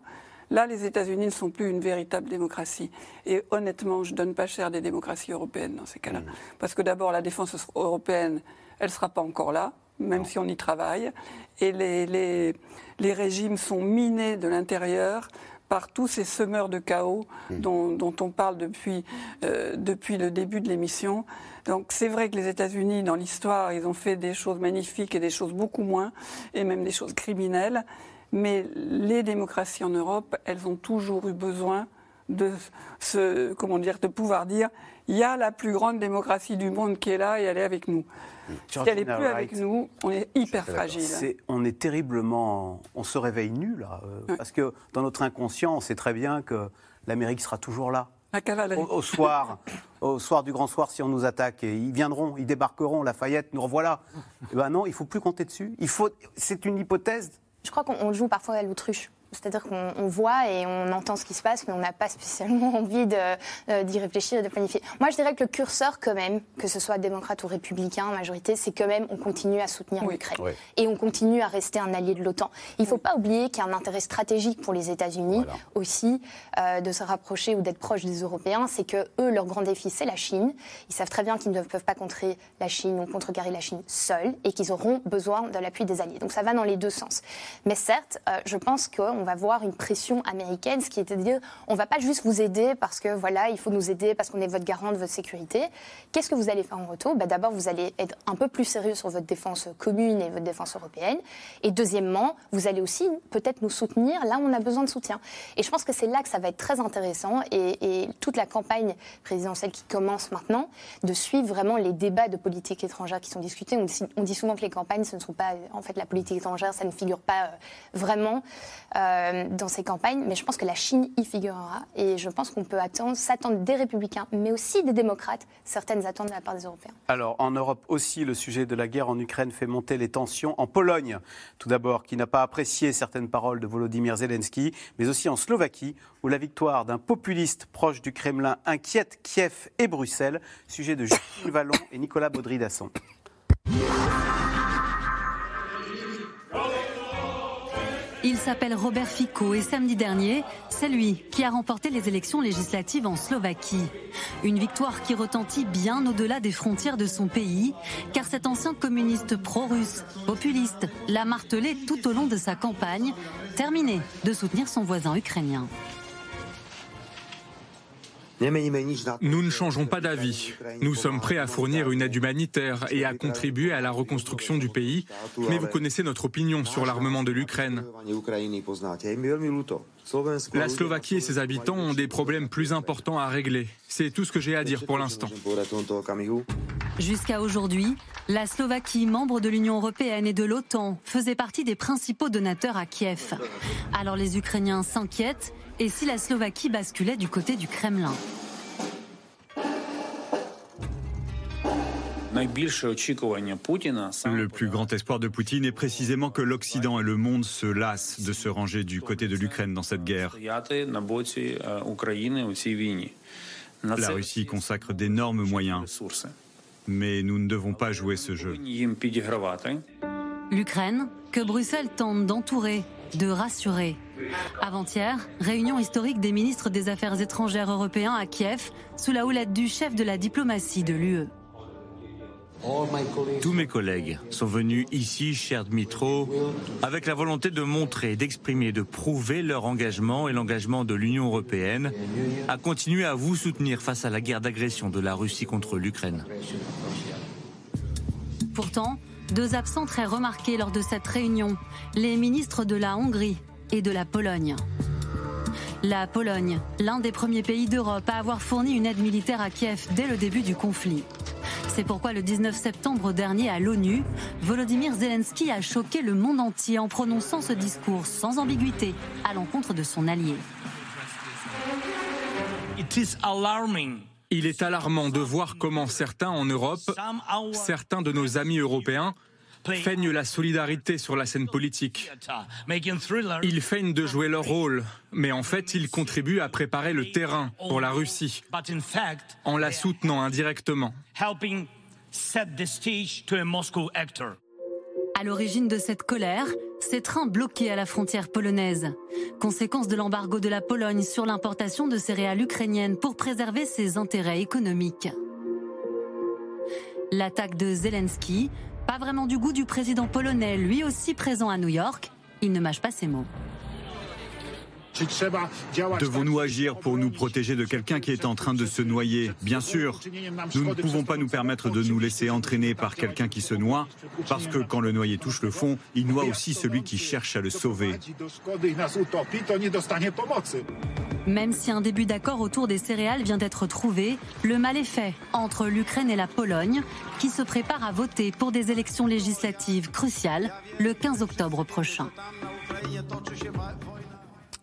Là, les États-Unis ne sont plus une véritable démocratie. Et honnêtement, je ne donne pas cher des démocraties européennes dans ces cas-là. Mmh. Parce que d'abord, la défense européenne, elle ne sera pas encore là, même si on y travaille. Et les, les, les régimes sont minés de l'intérieur par tous ces semeurs de chaos mmh. dont, dont, on parle depuis, euh, depuis le début de l'émission. Donc c'est vrai que les États-Unis, dans l'histoire, ils ont fait des choses magnifiques et des choses beaucoup moins, et même des choses criminelles. Mais les démocraties en Europe, elles ont toujours eu besoin de ce, comment dire, de pouvoir dire, il y a la plus grande démocratie du monde qui est là et elle est avec nous. Si elle n'est plus avec nous, on est hyper fragile. on est terriblement, on se réveille nu là, euh, parce que dans notre inconscient, on sait très bien que l'Amérique sera toujours là. La cavalerie. Au, soir, au soir du grand soir, si on nous attaque, et ils viendront, ils débarqueront, Lafayette, nous revoilà. Eh ben non, il faut plus compter dessus. Il faut, c'est une hypothèse je crois qu'on joue parfois à l'autruche. C'est-à-dire qu'on voit et on entend ce qui se passe, mais on n'a pas spécialement envie euh, d'y réfléchir et de planifier. Moi, je dirais que le curseur, quand même, que ce soit démocrate ou républicain, majorité, c'est quand même on continue à soutenir l'Ukraine. Et on continue à rester un allié de l'OTAN. Il ne faut pas oublier qu'il y a un intérêt stratégique pour les États-Unis aussi euh, de se rapprocher ou d'être proche des Européens. C'est que eux, leur grand défi, c'est la Chine. Ils savent très bien qu'ils ne peuvent pas contrer la Chine ou contrecarrer la Chine seuls et qu'ils auront besoin de l'appui des alliés. Donc ça va dans les deux sens. Mais certes, euh, je pense qu'on va voir une pression américaine, ce qui est de dire on ne va pas juste vous aider parce que voilà, il faut nous aider parce qu'on est votre garant de votre sécurité. Qu'est-ce que vous allez faire en retour? Bah, D'abord, vous allez être un peu plus sérieux sur votre défense commune et votre défense européenne. Et deuxièmement, vous allez aussi peut-être nous soutenir là où on a besoin de soutien. Et je pense que c'est là que ça va être très intéressant et, toute la campagne présidentielle qui commence maintenant, de suivre vraiment les débats de politique étrangère qui sont discutés. On dit, on dit souvent que les campagnes, ce ne sont pas, en fait, la politique étrangère, ça ne figure pas euh, vraiment. Euh, dans ces campagnes, mais je pense que la Chine y figurera. Et je pense qu'on peut attendre, s'attendre des républicains, mais aussi des démocrates, certaines attentes de la part des Européens. Alors, en Europe aussi, le sujet de la guerre en Ukraine fait monter les tensions. En Pologne, tout d'abord, qui n'a pas apprécié certaines paroles de Volodymyr Zelensky, mais aussi en Slovaquie, où la victoire d'un populiste proche du Kremlin inquiète Kiev et Bruxelles. Sujet de Justine Vallon et Nicolas Baudry-Dasson. Il s'appelle Robert Fico et samedi dernier, c'est lui qui a remporté les élections législatives en Slovaquie. Une victoire qui retentit bien au-delà des frontières de son pays, car cet ancien communiste pro-russe, populiste, l'a martelé tout au long de sa campagne, terminé de soutenir son voisin ukrainien. Nous ne changeons pas d'avis. Nous sommes prêts à fournir une aide humanitaire et à contribuer à la reconstruction du pays, mais vous connaissez notre opinion sur l'armement de l'Ukraine. La Slovaquie et ses habitants ont des problèmes plus importants à régler. C'est tout ce que j'ai à dire pour l'instant. Jusqu'à aujourd'hui, la Slovaquie, membre de l'Union européenne et de l'OTAN, faisait partie des principaux donateurs à Kiev. Alors les Ukrainiens s'inquiètent et si la Slovaquie basculait du côté du Kremlin. Le plus grand espoir de Poutine est précisément que l'Occident et le monde se lassent de se ranger du côté de l'Ukraine dans cette guerre. La Russie consacre d'énormes moyens, mais nous ne devons pas jouer ce jeu. L'Ukraine, que Bruxelles tente d'entourer, de rassurer. Avant-hier, réunion historique des ministres des Affaires étrangères européens à Kiev, sous la houlette du chef de la diplomatie de l'UE. Tous mes collègues sont venus ici, cher Dmitro, avec la volonté de montrer, d'exprimer, de prouver leur engagement et l'engagement de l'Union européenne à continuer à vous soutenir face à la guerre d'agression de la Russie contre l'Ukraine. Pourtant, deux absents très remarqués lors de cette réunion, les ministres de la Hongrie et de la Pologne. La Pologne, l'un des premiers pays d'Europe à avoir fourni une aide militaire à Kiev dès le début du conflit. C'est pourquoi le 19 septembre dernier à l'ONU, Volodymyr Zelensky a choqué le monde entier en prononçant ce discours sans ambiguïté à l'encontre de son allié. Il est alarmant de voir comment certains en Europe, certains de nos amis européens, feignent la solidarité sur la scène politique. Ils feignent de jouer leur rôle, mais en fait, ils contribuent à préparer le terrain pour la Russie, en la soutenant indirectement. À l'origine de cette colère, ces trains bloqués à la frontière polonaise. Conséquence de l'embargo de la Pologne sur l'importation de céréales ukrainiennes pour préserver ses intérêts économiques. L'attaque de Zelensky, pas vraiment du goût du président polonais, lui aussi présent à New York, il ne mâche pas ses mots. Devons-nous agir pour nous protéger de quelqu'un qui est en train de se noyer Bien sûr. Nous ne pouvons pas nous permettre de nous laisser entraîner par quelqu'un qui se noie, parce que quand le noyer touche le fond, il noie aussi celui qui cherche à le sauver. Même si un début d'accord autour des céréales vient d'être trouvé, le mal est fait entre l'Ukraine et la Pologne, qui se préparent à voter pour des élections législatives cruciales le 15 octobre prochain.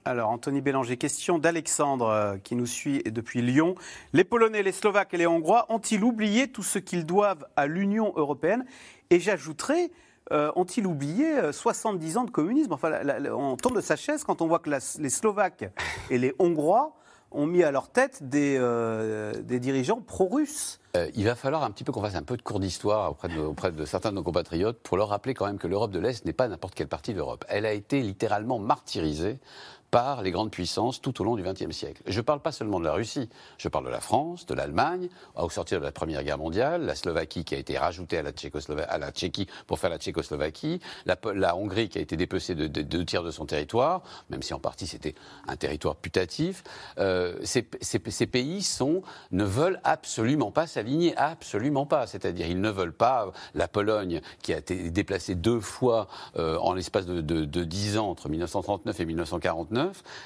Alors, Anthony Bélanger, question d'Alexandre euh, qui nous suit depuis Lyon. Les Polonais, les Slovaques et les Hongrois ont-ils oublié tout ce qu'ils doivent à l'Union européenne? Et j'ajouterai, euh, ont-ils oublié 70 euh, ans de communisme? Enfin, on tombe de sa chaise quand on voit que les Slovaques et les Hongrois ont mis à leur tête des, des dirigeants pro-russes. il va falloir un petit peu qu'on fasse un peu de cours d'histoire auprès de, auprès de certains de nos compatriotes pour leur rappeler quand même que l'Europe de l'Est n'est pas n'importe quelle partie d'Europe. Elle a été littéralement martyrisée par les grandes puissances tout au long du XXe siècle. Je ne parle pas seulement de la Russie, je parle de la France, de l'Allemagne, au sortir de la Première Guerre mondiale, la Slovaquie qui a été rajoutée à la, à la Tchéquie pour faire la Tchécoslovaquie, la, Hongrie qui a été dépecée de, deux tiers de son territoire, même si en partie c'était un territoire putatif. Euh, ces, pays sont, ne veulent absolument pas s'aligner, absolument pas. C'est-à-dire ils ne veulent pas la Pologne qui a été déplacée deux fois euh, en l'espace de, dix 10 ans entre 1939 et 1949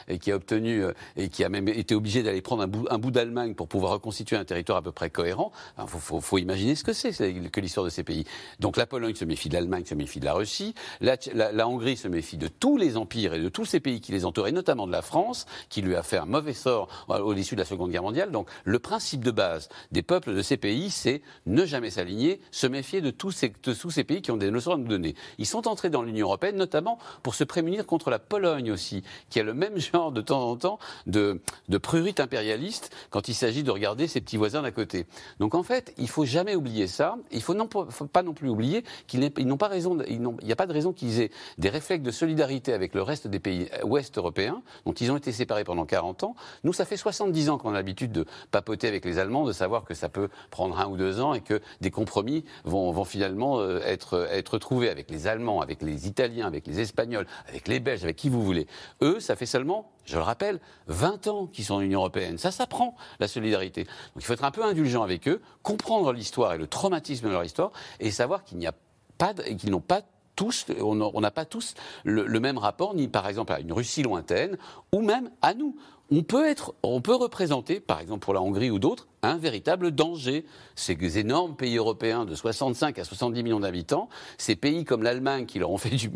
et qui a obtenu euh, et qui a même été obligé d'aller prendre un bout, d'Allemagne pour pouvoir reconstituer un territoire à peu près cohérent. Il faut, imaginer ce que c'est que l'histoire de ces pays. Donc la Pologne se méfie de l'Allemagne, se méfie de la Russie, la, Hongrie se méfie de tous les empires et de tous ces pays qui les entourent, et notamment de la France, qui lui a fait un mauvais sort au l'issue de la Seconde Guerre mondiale. Donc le principe de base des peuples de ces pays, c'est ne jamais s'aligner, se méfier de tous, ces, tous ces pays qui ont des leçons à nous donner. Ils sont entrés dans l'Union européenne notamment pour se prémunir contre la Pologne aussi, qui a le même genre de temps en temps de, de prurite impérialiste quand il s'agit de regarder ses petits voisins d'à côté. Donc en fait, il faut jamais oublier ça. Il faut, non, faut pas non plus oublier qu'ils n'ont pas raison. il n'y a pas de raison qu'ils aient des réflexes de solidarité avec le reste des pays ouest européens, dont ils ont été séparés pendant 40 ans. Nous, ça fait 70 ans qu'on a l'habitude de papoter avec les Allemands, de savoir que ça peut prendre un ou deux ans et que des compromis vont, vont finalement euh, être, être trouvés avec les Allemands, avec les Italiens, avec les Espagnols, avec les Belges, avec qui vous voulez. Eux, ça fait seulement, je le rappelle, 20 ans qu'ils sont dans l'Union européenne. Ça s'apprend, la solidarité. Donc il faut être un peu indulgent avec eux, comprendre l'histoire et le traumatisme de leur histoire, et savoir qu'il n'y a pas, qu'ils n'ont pas tous, on n'a pas tous le, même rapport, ni par exemple à une Russie lointaine, ou même à nous. On peut, être, on peut représenter, par exemple pour la Hongrie ou d'autres, un véritable danger. Ces énormes pays européens de 65 à 70 millions d'habitants, ces pays comme l'Allemagne qui leur ont fait du,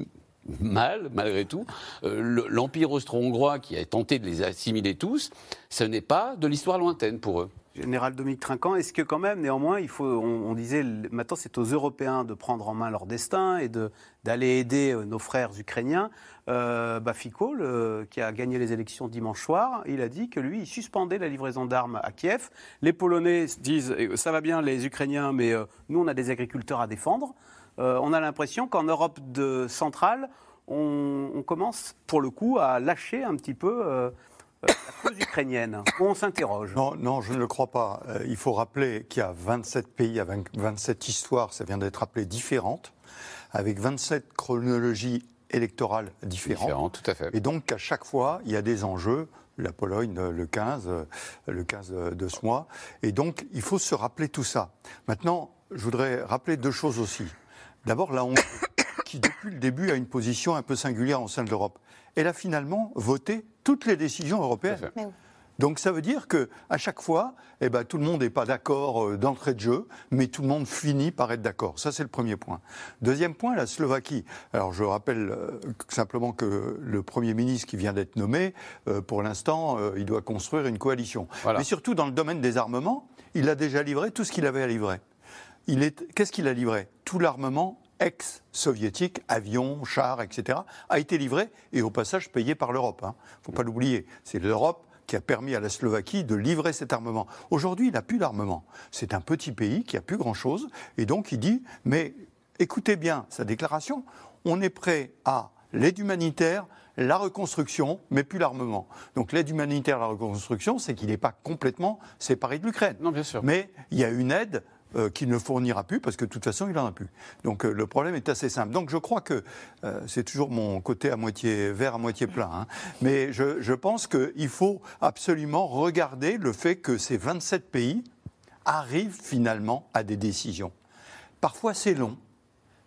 mal, malgré tout. Euh, L'Empire austro-hongrois qui a tenté de les assimiler tous, ce n'est pas de l'histoire lointaine pour eux. Général Dominique Trinquant, est-ce que quand même, néanmoins, il faut, on, disait, maintenant c'est aux Européens de prendre en main leur destin et d'aller aider euh, nos frères ukrainiens. Euh, Bafiko, qui a gagné les élections dimanche soir, il a dit que lui, il suspendait la livraison d'armes à Kiev. Les Polonais disent, ça va bien les Ukrainiens, mais nous, on a des agriculteurs à défendre. Euh, on a l'impression qu'en Europe de, centrale, on, commence pour le coup à lâcher un petit peu euh, euh, la cause ukrainienne. On s'interroge. Non, non, je ne le crois pas. il faut rappeler qu'il y a 27 pays, avec 27 histoires, ça vient d'être rappelé, différentes, avec 27 chronologies électorales différentes. Différentes, tout à fait. Et donc, à chaque fois, il y a des enjeux la Pologne le 15, le 15 de ce mois. Et donc, il faut se rappeler tout ça. Maintenant, je voudrais rappeler deux choses aussi. D'abord, la Hongrie, qui depuis le début a une position un peu singulière en sein de l'Europe. Elle a finalement voté toutes les décisions européennes. Donc ça veut dire que à chaque fois, eh ben, tout le monde n'est pas d'accord euh, d'entrée de jeu, mais tout le monde finit par être d'accord. Ça, c'est le premier point. Deuxième point, la Slovaquie. Alors je rappelle euh, simplement que le Premier ministre qui vient d'être nommé, euh, pour l'instant, il doit construire une coalition. Mais surtout dans le domaine des armements, il a déjà livré tout ce qu'il avait à livrer. Qu'est-ce qu'il a livré? Tout l'armement ex-soviétique, avions, chars, etc., a été livré et au passage payé par l'Europe. Il hein. ne faut pas l'oublier. C'est l'Europe qui a permis à la Slovaquie de livrer cet armement. Aujourd'hui, il n'a plus d'armement. C'est un petit pays qui a plus grand-chose. Et donc, il dit, mais écoutez bien sa déclaration, on est prêt à l'aide humanitaire, la reconstruction, mais plus l'armement. Donc l'aide humanitaire, la reconstruction, c'est qu'il n'est pas complètement séparé de l'Ukraine. Non, bien sûr. Mais il y a une aide euh, qu'il ne fournira plus parce que de toute façon il n'en a plus. Donc euh, le problème est assez simple. Donc je crois que euh, c'est toujours mon côté à moitié vert, à moitié plein. Hein. Mais je, je pense qu'il faut absolument regarder le fait que ces 27 pays arrivent finalement à des décisions. Parfois c'est long,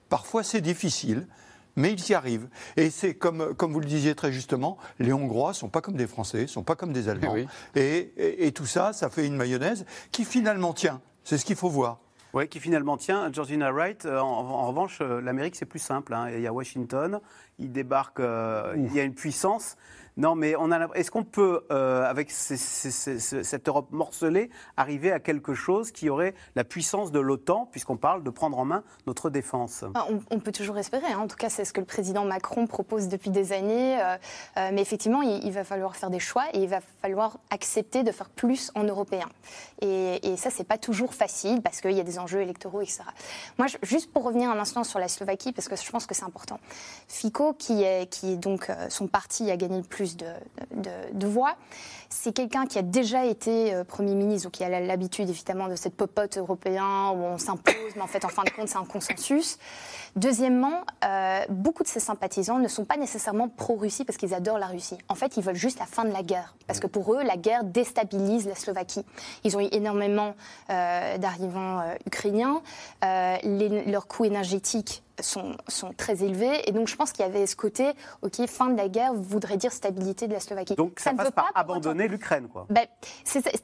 parfois c'est difficile, mais ils y arrivent. Et c'est comme, comme vous le disiez très justement, les Hongrois ne sont pas comme des Français, ne sont pas comme des Allemands. Et, et, tout ça, ça fait une mayonnaise qui finalement tient. C'est ce qu'il faut voir. Oui, qui finalement tient. Georgina Wright, euh, en, revanche, euh, l'Amérique, c'est plus simple. Hein. Il y a Washington, il débarque, euh, il y a une puissance. Non, mais. Est-ce qu'on peut, euh, avec cette Europe morcelée, arriver à quelque chose qui aurait la puissance de l'OTAN, puisqu'on parle de prendre en main notre défense? Ah, on, peut toujours espérer. Hein. En tout cas, c'est ce que le président Macron propose depuis des années. Euh, euh, mais effectivement, il, va falloir faire des choix et il va falloir accepter de faire plus en européen. Et, et ça, c'est pas toujours facile parce qu'il y a des enjeux électoraux, etc. Moi, juste pour revenir un instant sur la Slovaquie, parce que je pense que c'est important. Fico, qui est, qui est donc son parti a gagné le plus de, voix. C'est quelqu'un qui a déjà été euh, Premier ministre, ou qui a l'habitude évidemment de cette popote européen où on s'impose, mais en fait, en fin de compte, c'est un consensus. Deuxièmement, euh, beaucoup de ses sympathisants ne sont pas nécessairement pro-Russie parce qu'ils adorent la Russie. En fait, ils veulent juste la fin de la guerre. Parce que pour eux, la guerre déstabilise la Slovaquie. Ils ont eu énormément euh, d'arrivants ukrainiens. leurs coûts énergétiques sont, sont, très élevés. Et donc, je pense qu'il y avait ce côté, OK, fin de la guerre voudrait dire stabilité de la Slovaquie. Donc, ça, ne passe veut pas abandonner l'Ukraine, quoi. Ben,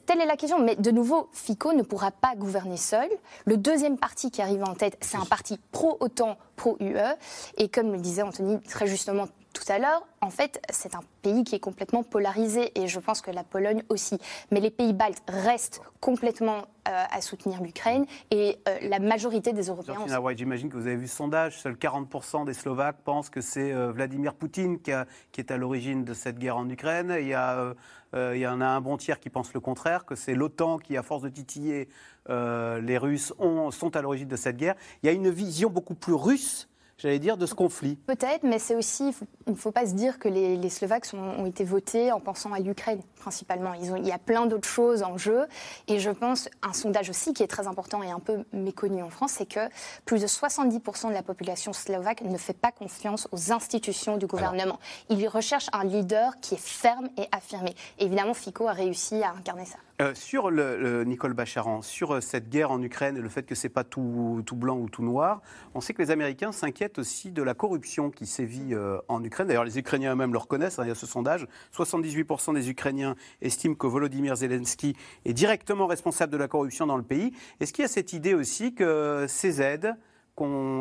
telle est la question. Mais de nouveau, Fico ne pourra pas gouverner seul. Le deuxième parti qui arrive en tête, c'est un parti pro-OTAN, pro-UE. Et comme le disait Anthony très justement tout à l'heure, en fait, c'est un pays qui est complètement polarisé et je pense que la Pologne aussi. Mais les pays baltes restent complètement euh, à soutenir l'Ukraine et euh, la majorité des Européens. J'imagine que vous avez vu ce sondage. Seuls 40% des Slovaques pensent que c'est euh, Vladimir Poutine qui, qui est à l'origine de cette guerre en Ukraine. Il y, a, il y en a un bon tiers qui pense le contraire, que c'est l'OTAN qui, à force de titiller les Russes, ont, sont à l'origine de cette guerre. Il y a une vision beaucoup plus russe j'allais dire, de ce conflit Peut-être, mais c'est aussi, il ne faut pas se dire que les, Slovaques ont été votés en pensant à l'Ukraine, principalement. Ils ont, il y a plein d'autres choses en jeu. Et je pense, un sondage aussi qui est très important et un peu méconnu en France, c'est que plus de 70% de la population slovaque ne fait pas confiance aux institutions du gouvernement. Ils recherchent un leader qui est ferme et affirmé. évidemment, Fico a réussi à incarner ça. Euh, sur le, Nicole Bacharan, sur euh, cette guerre en Ukraine et le fait que c'est pas tout, blanc ou tout noir, on sait que les Américains s'inquiètent aussi de la corruption qui sévit euh, en Ukraine. D'ailleurs, les Ukrainiens eux-mêmes le reconnaissent. Hein, il y a ce sondage 78% des Ukrainiens estiment que Volodymyr Zelensky est directement responsable de la corruption dans le pays. Est-ce qu'il y a cette idée aussi que ces aides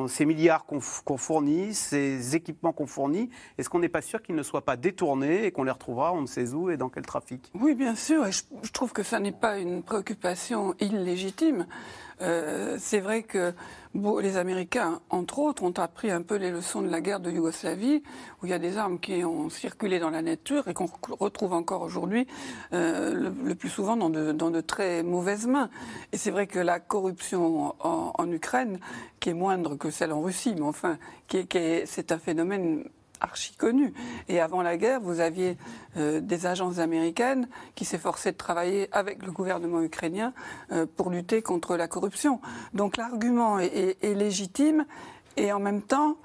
ces milliards qu'on fournit, ces équipements qu'on fournit, est-ce qu'on n'est pas sûr qu'ils ne soient pas détournés et qu'on les retrouvera on ne sait où et dans quel trafic? Oui, bien sûr. Et je, je trouve que ça n'est pas une préoccupation illégitime. Euh, c'est vrai que les Américains, entre autres, ont appris un peu les leçons de la guerre de Yougoslavie, où il y a des armes qui ont circulé dans la nature et qu'on retrouve encore aujourd'hui, euh, le, plus souvent dans de, très mauvaises mains. Et c'est vrai que la corruption en, Ukraine, qui est moindre que celle en Russie, mais enfin, c'est un phénomène archi connu. Et avant la guerre, vous aviez euh, des agences américaines qui s'efforçaient de travailler avec le gouvernement ukrainien euh, pour lutter contre la corruption. Donc l'argument est, légitime et en même temps,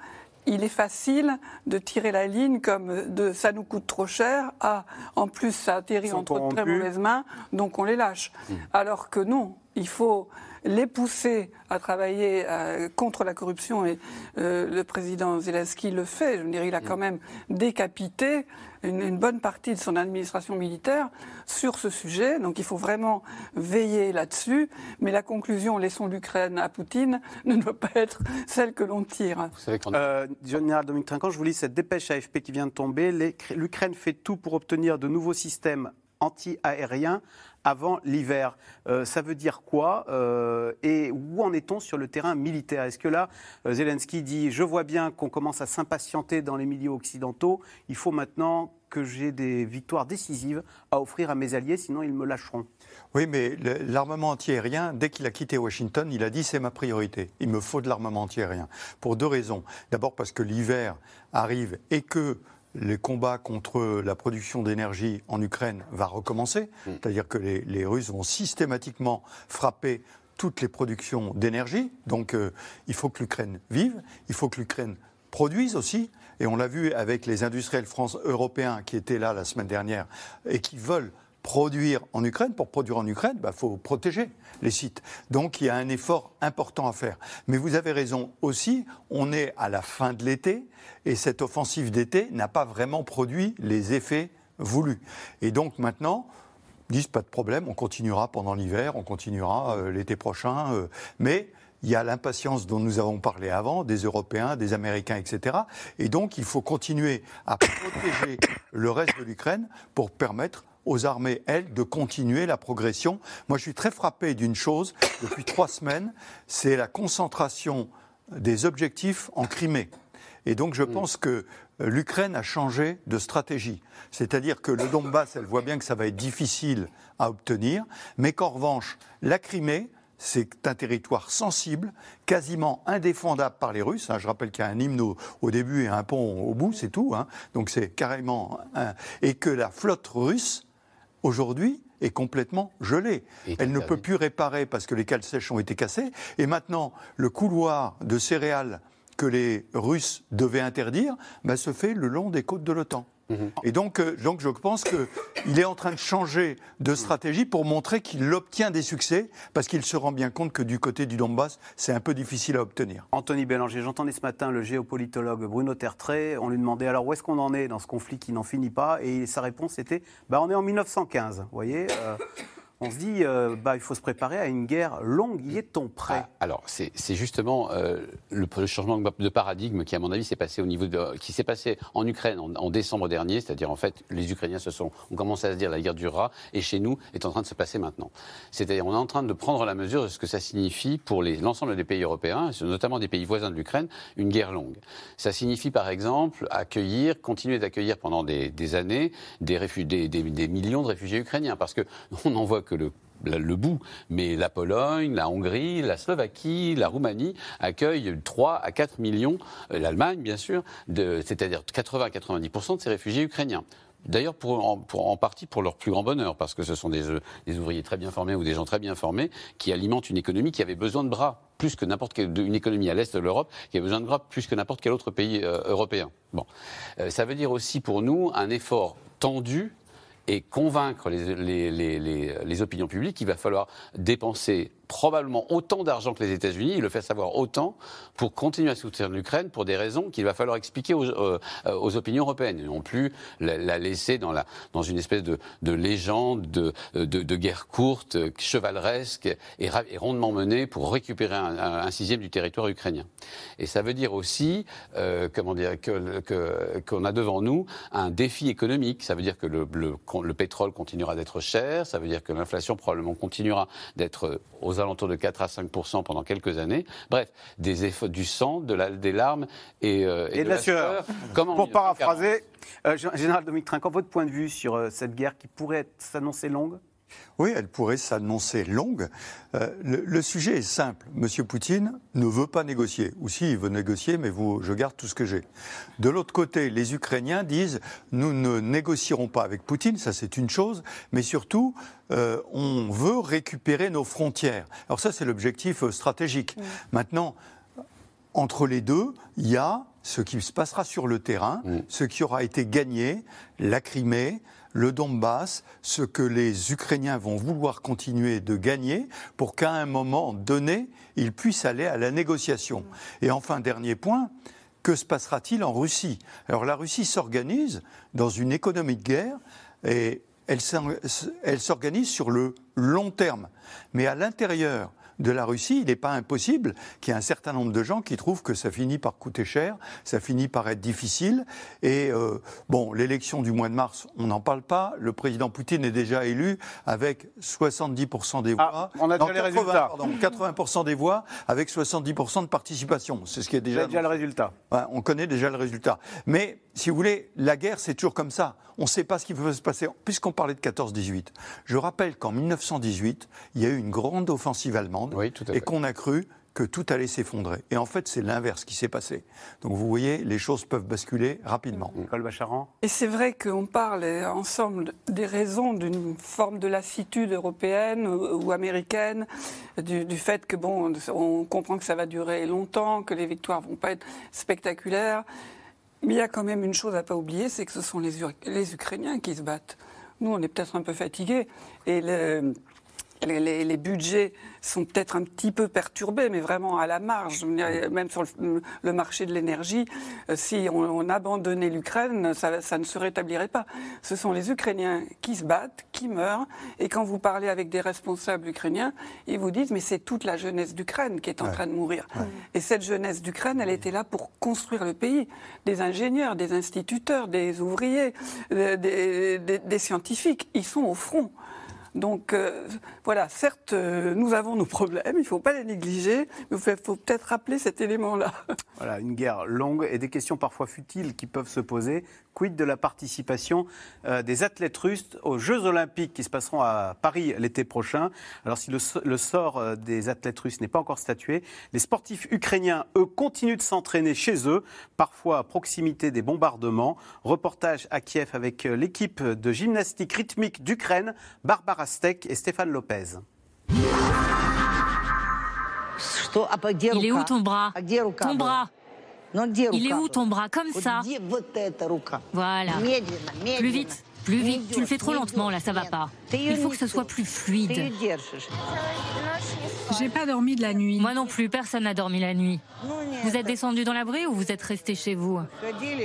il est facile de tirer la ligne comme de ça nous coûte trop cher à en plus ça atterrit entre de très mauvaises mains, donc on les lâche. Mmh. Alors que non, il faut les pousser à travailler euh, contre la corruption et euh, le président Zelensky le fait. Je veux dire, il a quand même décapité une, bonne partie de son administration militaire sur ce sujet. Donc il faut vraiment veiller là-dessus. Mais la conclusion, laissons l'Ukraine à Poutine, ne doit pas être celle que l'on tire. Vous savez euh, Général Dominique Trinquant, je vous lis cette dépêche AFP qui vient de tomber. L'Ukraine fait tout pour obtenir de nouveaux systèmes anti-aérien avant l'hiver. Euh, ça veut dire quoi euh, Et où en est-on sur le terrain militaire? Est-ce que là, euh, Zelensky dit, je vois bien qu'on commence à s'impatienter dans les milieux occidentaux, il faut maintenant que j'ai des victoires décisives à offrir à mes alliés, sinon ils me lâcheront oui, mais l'armement antiaérien, dès qu'il a quitté Washington, il a dit c'est ma priorité. Il me faut de l'armement antiaérien. Pour deux raisons. D'abord parce que l'hiver arrive et que les combats contre la production d'énergie en Ukraine va recommencer, mm. c'est-à-dire que les, Russes vont systématiquement frapper toutes les productions d'énergie. Donc euh, il faut que l'Ukraine vive, il faut que l'Ukraine produise aussi. Et on l'a vu avec les industriels France européens qui étaient là la semaine dernière et qui veulent produire en Ukraine. Pour produire en Ukraine, il bah, faut protéger les sites. Donc il y a un effort important à faire. Mais vous avez raison aussi, on est à la fin de l'été et cette offensive d'été n'a pas vraiment produit les effets voulus. Et donc maintenant, disent pas de problème, on continuera pendant l'hiver, on continuera euh, l'été prochain, euh, mais il y a l'impatience dont nous avons parlé avant, des Européens, des Américains, etc. Et donc, il faut continuer à protéger le reste de l'Ukraine pour permettre aux armées, elles, de continuer la progression. Moi, je suis très frappé d'une chose depuis trois semaines, c'est la concentration des objectifs en Crimée. Et donc, je pense que euh, l'Ukraine a changé de stratégie. C'est-à-dire que le Donbass, elle voit bien que ça va être difficile à obtenir, mais qu'en revanche, la Crimée, c'est un territoire sensible, quasiment indéfendable par les Russes. Hein. Je rappelle qu'il y a un hymne au, début et un pont au bout, c'est tout. Hein. Donc c'est carrément. Et que la flotte russe aujourd'hui est complètement gelée. Elle ne peut plus réparer parce que les cales sèches ont été cassées. Et maintenant, le couloir de céréales que les Russes devaient interdire bah, se fait le long des côtes de l'OTAN. Et donc, euh, donc, je pense qu'il est en train de changer de stratégie pour montrer qu'il obtient des succès, parce qu'il se rend bien compte que du côté du Donbass, c'est un peu difficile à obtenir. Anthony Bélanger, j'entendais ce matin le géopolitologue Bruno Tertrais. On lui demandait alors où est-ce qu'on en est dans ce conflit qui n'en finit pas, et sa réponse était bah, on est en 1915. Vous voyez euh, on se dit, euh, bah, il faut se préparer à une guerre longue. Y est-on prêt? Ah, Alors, c'est justement euh, le, changement de paradigme qui, à mon avis, s'est passé au niveau qui s'est passé en Ukraine en, décembre dernier. C'est-à-dire, en fait, les Ukrainiens se sont, ont commencé à se dire la guerre durera, et chez nous est en train de se passer maintenant. C'est-à-dire, on est en train de prendre la mesure de ce que ça signifie pour l'ensemble des pays européens, notamment des pays voisins de l'Ukraine, une guerre longue. Ça signifie, par exemple, accueillir, continuer d'accueillir pendant des, années des, millions de réfugiés ukrainiens, parce que on en voit que le bout, mais la Pologne, la Hongrie, la Slovaquie, la Roumanie accueillent 3 à 4 millions, euh, l'Allemagne bien sûr, c'est-à-dire 80 à 90% de ces réfugiés ukrainiens. D'ailleurs, en partie pour leur plus grand bonheur, parce que ce sont des, ouvriers très bien formés ou des gens très bien formés qui alimentent une économie qui avait besoin de bras, plus que n'importe quelle une économie à l'est de l'Europe qui a besoin de bras plus que n'importe quel autre pays euh, européen. Bon, euh, ça veut dire aussi pour nous un effort tendu et convaincre les, les, opinions publiques qu'il va falloir dépenser probablement autant d'argent que les États-Unis, il le fait savoir autant, pour continuer à soutenir l'Ukraine pour des raisons qu'il va falloir expliquer aux, euh, opinions européennes, et non plus la, laisser dans, la, dans une espèce de, de légende, de, de, guerre courte, chevaleresque et, rondement menée pour récupérer un, sixième du territoire ukrainien. Et ça veut dire aussi, euh, comment dire, qu'on a devant nous un défi économique. Ça veut dire que le, le, le pétrole continuera d'être cher, ça veut dire que l'inflation probablement continuera d'être aux alentours de 4 à 5% pendant quelques années. Bref, des efforts, du sang, de la, des larmes et, euh, de, la, sueur. Pour paraphraser, euh, Général Dominique Trinquant, votre point de vue sur euh, cette guerre qui pourrait s'annoncer longue? Oui, elle pourrait s'annoncer longue. Euh, le, sujet est simple. Monsieur Poutine ne veut pas négocier. Ou si, il veut négocier, mais vous, je garde tout ce que j'ai. De l'autre côté, les Ukrainiens disent nous ne négocierons pas avec Poutine, ça c'est une chose, mais surtout, euh, on veut récupérer nos frontières. Alors ça, c'est l'objectif euh, stratégique. Maintenant, entre les deux, il y a ce qui se passera sur le terrain, ce qui aura été gagné, la Crimée, le Donbass, ce que les Ukrainiens vont vouloir continuer de gagner pour qu'à un moment donné, ils puissent aller à la négociation. Et enfin, dernier point, que se passera-t-il en Russie? Alors la Russie s'organise dans une économie de guerre et elle s'organise sur le long terme. Mais à l'intérieur de la Russie, il n'est pas impossible qu'il y ait un certain nombre de gens qui trouvent que ça finit par coûter cher, ça finit par être difficile. Et euh, bon, l'élection du mois de mars, on n'en parle pas. Le président Poutine est déjà élu avec 70% des voix. Ah, on a déjà les résultats. Pardon, 80% des voix avec 70% de participation. C'est ce qui est déjà. déjà le résultat. on connaît déjà le résultat. Mais si vous voulez, la guerre, c'est toujours comme ça. On ne sait pas ce qui peut se passer. Puisqu'on parlait de 14-18, je rappelle qu'en 1918, il y a eu une grande offensive allemande et qu'on a cru que tout allait s'effondrer. Et en fait, c'est l'inverse qui s'est passé. Donc vous voyez, les choses peuvent basculer rapidement. Nicole Bacharan Et c'est vrai qu'on parle ensemble des raisons d'une forme de lassitude européenne ou, américaine, du, fait que, bon, on comprend que ça va durer longtemps, que les victoires vont pas être spectaculaires. Mais il y a quand même une chose à pas oublier, c'est que ce sont les, les Ukrainiens qui se battent. Nous, on est peut-être un peu fatigués. Et le, les, budgets sont peut-être un petit peu perturbés, mais vraiment à la marge. Même sur le, marché de l'énergie, euh, si on, abandonnait l'Ukraine, ça, ne se rétablirait pas. Ce sont les Ukrainiens qui se battent, qui meurent, et quand vous parlez avec des responsables ukrainiens, ils vous disent mais c'est toute la jeunesse d'Ukraine qui est en train de mourir. Et cette jeunesse d'Ukraine, elle était là pour construire le pays. Des ingénieurs, des instituteurs, des ouvriers, euh, des scientifiques, ils sont au front. Donc euh, voilà, certes, euh, nous avons nos problèmes, il ne faut pas les négliger, mais il faut peut-être rappeler cet élément-là. Voilà, une guerre longue et des questions parfois futiles qui peuvent se poser. Quid de la participation euh, des athlètes russes aux Jeux Olympiques qui se passeront à Paris l'été prochain? Alors si le, sort des athlètes russes n'est pas encore statué, les sportifs ukrainiens, eux, continuent de s'entraîner chez eux, parfois à proximité des bombardements. Reportage à Kiev avec l'équipe de gymnastique rythmique d'Ukraine, Barbara et Stéphane Lopez. Il est où ton bras Ton bras Il est où ton bras Comme ça. Voilà. Plus vite. Plus vite, tu le fais trop lentement, là, ça va pas. Il faut que ce soit plus fluide. J'ai pas dormi de la nuit. Moi non plus, personne n'a dormi la nuit. Vous êtes descendu dans l'abri ou vous êtes resté chez vous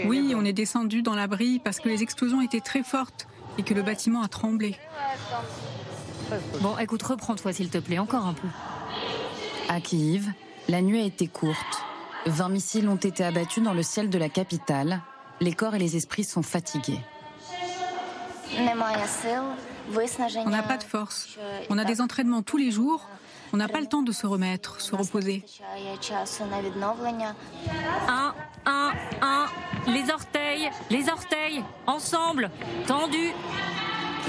Oui, on est descendu dans l'abri parce que les explosions étaient très fortes et que le bâtiment a tremblé. Bon, écoute, reprends-toi s'il te plaît, encore un peu. À Kiev, la nuit a été courte. 20 missiles ont été abattus dans le ciel de la capitale. Les corps et les esprits sont fatigués. On n'a pas de force. On a des entraînements tous les jours. On n'a pas le temps de se remettre, se reposer. Un, un, un. Les orteils, les orteils, ensemble, tendus.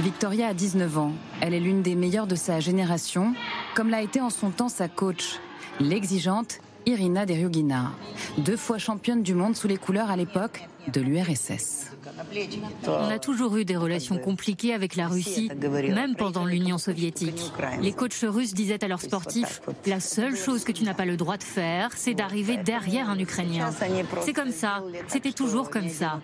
Victoria a 19 ans. Elle est l'une des meilleures de sa génération, comme l'a été en son temps sa coach, l'exigeante Irina Deryugina, deux fois championne du monde sous les couleurs à l'époque de l'URSS. On a toujours eu des relations compliquées avec la Russie, même pendant l'Union soviétique. Les coachs russes disaient à leurs sportifs, la seule chose que tu n'as pas le droit de faire, c'est d'arriver derrière un Ukrainien. C'est comme ça, c'était toujours comme ça.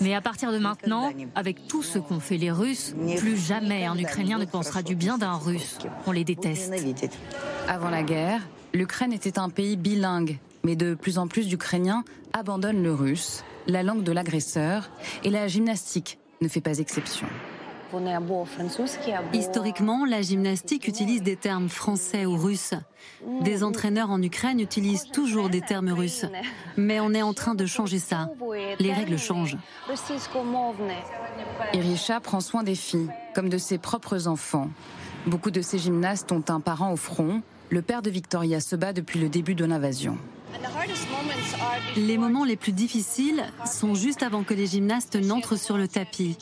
Mais à partir de maintenant, avec tout ce qu'ont fait les Russes, plus jamais un Ukrainien ne pensera du bien d'un Russe. On les déteste. Avant la guerre, l'Ukraine était un pays bilingue, mais de plus en plus d'Ukrainiens abandonnent le russe la langue de l'agresseur, et la gymnastique ne fait pas exception. Historiquement, la gymnastique utilise des termes français ou russes. Des entraîneurs en Ukraine utilisent toujours des termes russes. Mais on est en train de changer ça. Les règles changent. Irisha prend soin des filles, comme de ses propres enfants. Beaucoup de ces gymnastes ont un parent au front. Le père de Victoria se bat depuis le début de l'invasion. Les moments les plus difficiles sont juste avant que les gymnastes n'entrent sur le tapis.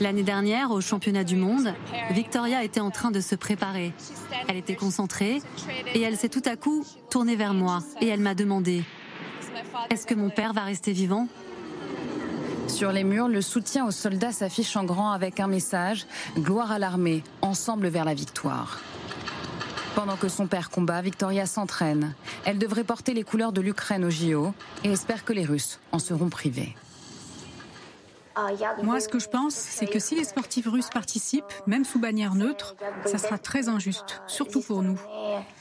L'année dernière, au championnat du monde, Victoria était en train de se préparer. Elle était concentrée et elle s'est tout à coup tournée vers moi et elle m'a demandé Est-ce que mon père va rester vivant? Sur les murs, le soutien aux soldats s'affiche en grand avec un message Gloire à l'armée, ensemble vers la victoire. Pendant que son père combat, Victoria s'entraîne. Elle devrait porter les couleurs de l'Ukraine au JO et espère que les Russes en seront privés. Moi, ce que je pense, c'est que si les sportifs russes participent, même sous bannière neutre, ça sera très injuste, surtout pour nous.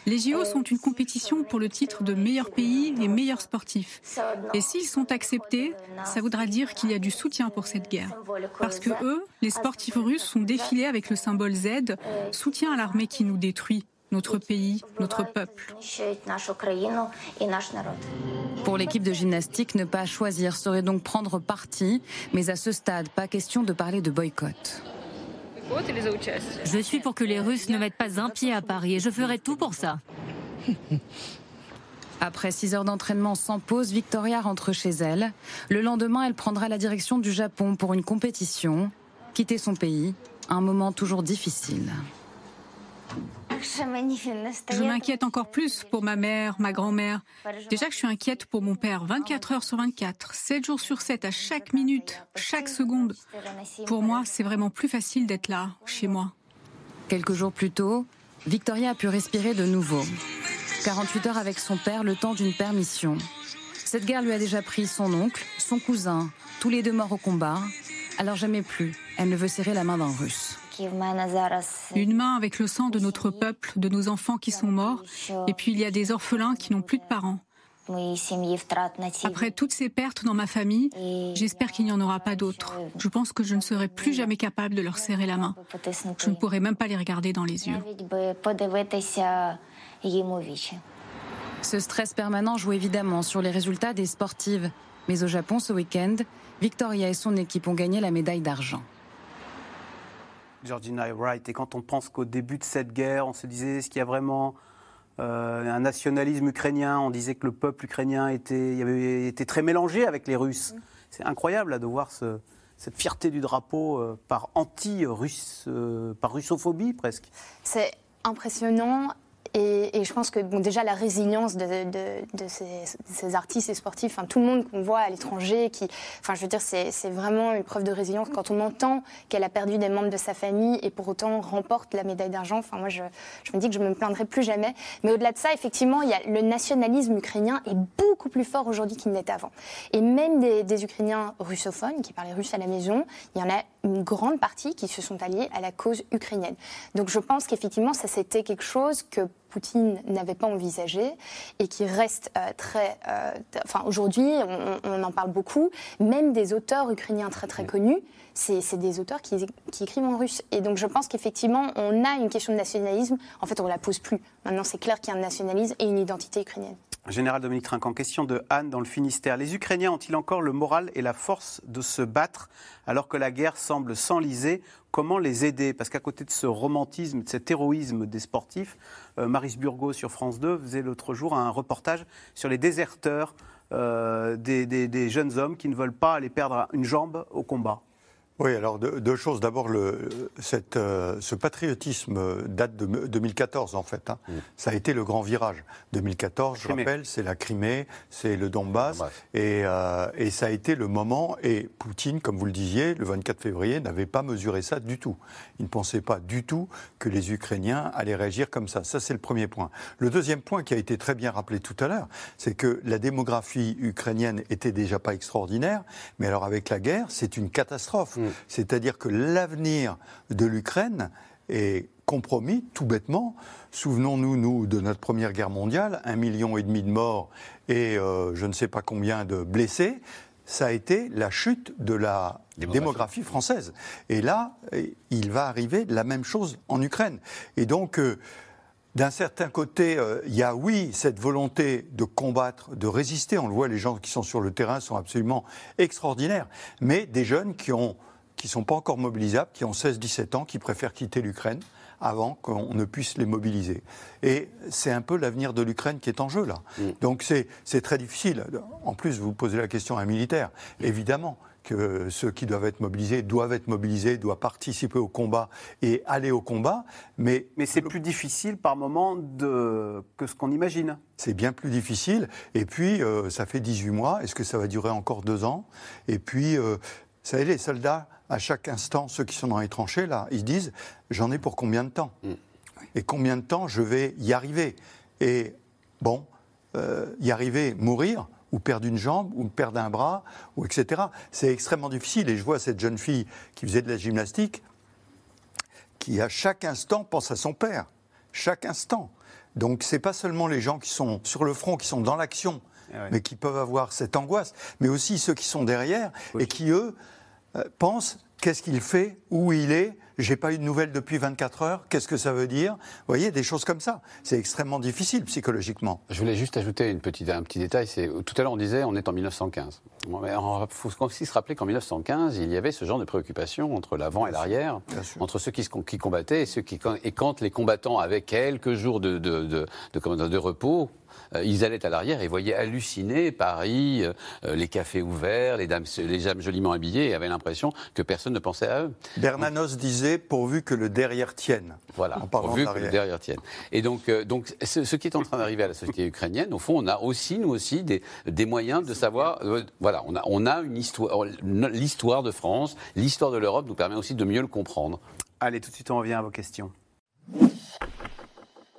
Les JO sont une compétition pour le titre de meilleur pays et meilleur sportif. Et s'ils sont acceptés, ça voudra dire qu'il y a du soutien pour cette guerre. Parce que eux, les sportifs russes, sont défilés avec le symbole Z, soutien à l'armée qui nous détruit. Notre pays, notre peuple. Pour l'équipe de gymnastique, ne pas choisir serait donc prendre parti, mais à ce stade, pas question de parler de boycott. Je suis pour que les Russes ne mettent pas un pied à Paris et je ferai tout pour ça. Après six heures d'entraînement sans pause, Victoria rentre chez elle. Le lendemain, elle prendra la direction du Japon pour une compétition. Quitter son pays, un moment toujours difficile. Je m'inquiète encore plus pour ma mère, ma grand-mère. Déjà que je suis inquiète pour mon père 24 heures sur 24, 7 jours sur 7, à chaque minute, chaque seconde. Pour moi, c'est vraiment plus facile d'être là, chez moi. Quelques jours plus tôt, Victoria a pu respirer de nouveau. 48 heures avec son père, le temps d'une permission. Cette guerre lui a déjà pris son oncle, son cousin, tous les deux morts au combat. Alors jamais plus, elle ne veut serrer la main d'un russe. Une main avec le sang de notre peuple, de nos enfants qui sont morts, et puis il y a des orphelins qui n'ont plus de parents. Après toutes ces pertes dans ma famille, j'espère qu'il n'y en aura pas d'autres. Je pense que je ne serai plus jamais capable de leur serrer la main. Je ne pourrai même pas les regarder dans les yeux. Ce stress permanent joue évidemment sur les résultats des sportives. Mais au Japon, ce week-end, Victoria et son équipe ont gagné la médaille d'argent. Georgina Wright. Et quand on pense qu'au début de cette guerre, on se disait, est-ce qu'il y a vraiment euh, un nationalisme ukrainien? On disait que le peuple ukrainien était, avait, était très mélangé avec les Russes. C'est incroyable de voir cette fierté du drapeau euh, par anti-russe, euh, par russophobie presque. C'est impressionnant et, je pense que bon, déjà la résilience de, ces, artistes et sportifs, enfin, tout le monde qu'on voit à l'étranger, qui, enfin, je veux dire, c'est vraiment une preuve de résilience quand on entend qu'elle a perdu des membres de sa famille et pour autant remporte la médaille d'argent. Enfin, moi, je, me dis que je me plaindrai plus jamais. Mais au-delà de ça, effectivement, il y a, le nationalisme ukrainien est beaucoup plus fort aujourd'hui qu'il n'était avant. Et même des, des Ukrainiens russophones qui parlaient russe à la maison, il y en a une grande partie qui se sont alliés à la cause ukrainienne. Donc je pense qu'effectivement, ça c'était quelque chose que Poutine n'avait pas envisagé et qui reste euh, très. Euh, enfin, aujourd'hui, on, en parle beaucoup. Même des auteurs ukrainiens très très connus, c'est des auteurs qui, qui, écrivent en russe. Et donc, je pense qu'effectivement, on a une question de nationalisme. En fait, on la pose plus. Maintenant, c'est clair qu'il y a un nationalisme et une identité ukrainienne. Général Dominique Trinquant, question de Anne dans le Finistère. Les Ukrainiens ont-ils encore le moral et la force de se battre alors que la guerre semble s'enliser? Comment les aider? Parce qu'à côté de ce romantisme, de cet héroïsme des sportifs, euh, Maris Burgo sur France 2 faisait l'autre jour un reportage sur les déserteurs euh, des, jeunes hommes qui ne veulent pas aller perdre une jambe au combat. Oui, alors deux, choses. D'abord, euh, ce patriotisme date de 2014 en fait. Hein. Mm. Ça a été le grand virage. 2014, je rappelle, c'est la Crimée, c'est le Donbass, euh, et, ça a été le moment. Et Poutine, comme vous le disiez, le 24 février, n'avait pas mesuré ça du tout. Il ne pensait pas du tout que les Ukrainiens allaient réagir comme ça. Ça, c'est le premier point. Le deuxième point qui a été très bien rappelé tout à l'heure, c'est que la démographie ukrainienne était déjà pas extraordinaire, mais alors avec la guerre, c'est une catastrophe. Mm. Mm. C'est-à-dire que l'avenir de l'Ukraine est compromis tout bêtement. Souvenons-nous, nous, de notre première guerre mondiale, un million et demi de morts et euh, je ne sais pas combien de blessés. Ça a été la chute de la démographie, française. Et là, il va arriver la même chose en Ukraine. Et donc, euh, d'un certain côté, euh, il y a oui cette volonté de combattre, de résister. On le voit, les gens qui sont sur le terrain sont absolument extraordinaires. Mais des jeunes qui ont qui ne sont pas encore mobilisables, qui ont 16-17 ans, qui préfèrent quitter l'Ukraine avant qu'on ne puisse les mobiliser. Et c'est un peu l'avenir de l'Ukraine qui est en jeu là. Mm. Donc c'est très difficile. En plus, vous posez la question à un militaire. Évidemment que ceux qui doivent être mobilisés doivent être mobilisés, doivent participer au combat et aller au combat. Mais, mais c'est plus difficile par moment de... que ce qu'on imagine. C'est bien plus difficile. Et puis, euh, ça fait 18 mois. Est-ce que ça va durer encore deux ans? Et puis, euh, vous savez, les soldats, à chaque instant, ceux qui sont dans les tranchées, là, ils se disent j'en ai pour combien de temps mm. Et combien de temps je vais y arriver Et bon, euh, y arriver, mourir, ou perdre une jambe, ou perdre un bras, ou etc. C'est extrêmement difficile. Et je vois cette jeune fille qui faisait de la gymnastique, qui à chaque instant pense à son père. Chaque instant. Donc c'est pas seulement les gens qui sont sur le front, qui sont dans l'action, eh mais qui peuvent avoir cette angoisse, mais aussi ceux qui sont derrière et qui, eux, euh, pensent Qu'est-ce qu'il fait Où il est j'ai pas eu de nouvelles depuis 24 heures, qu'est-ce que ça veut dire? Vous voyez, des choses comme ça. C'est extrêmement difficile psychologiquement. Je voulais juste ajouter une petite, un petit détail. C'est, tout à l'heure, on disait on est en 1915. Il faut aussi se rappeler qu'en 1915, il y avait ce genre de préoccupation entre l'avant et l'arrière, entre ceux qui, qui, combattaient et ceux qui. Et quand les combattants avaient quelques jours de, de, de, repos, ils allaient à l'arrière et voyaient halluciner Paris, euh, les cafés ouverts, les dames, les dames joliment habillées, et avaient l'impression que personne ne pensait à eux. Bernanos disait pourvu que le derrière tienne. Voilà, pourvu que le derrière tienne. Et donc, euh, donc ce, qui est en train d'arriver à la société ukrainienne, au fond, on a aussi, nous aussi, des, des moyens de savoir. voilà, on a, on a une histoire, l'histoire de France, l'histoire de l'Europe nous permet aussi de mieux le comprendre. Allez, tout de suite, on revient à vos questions.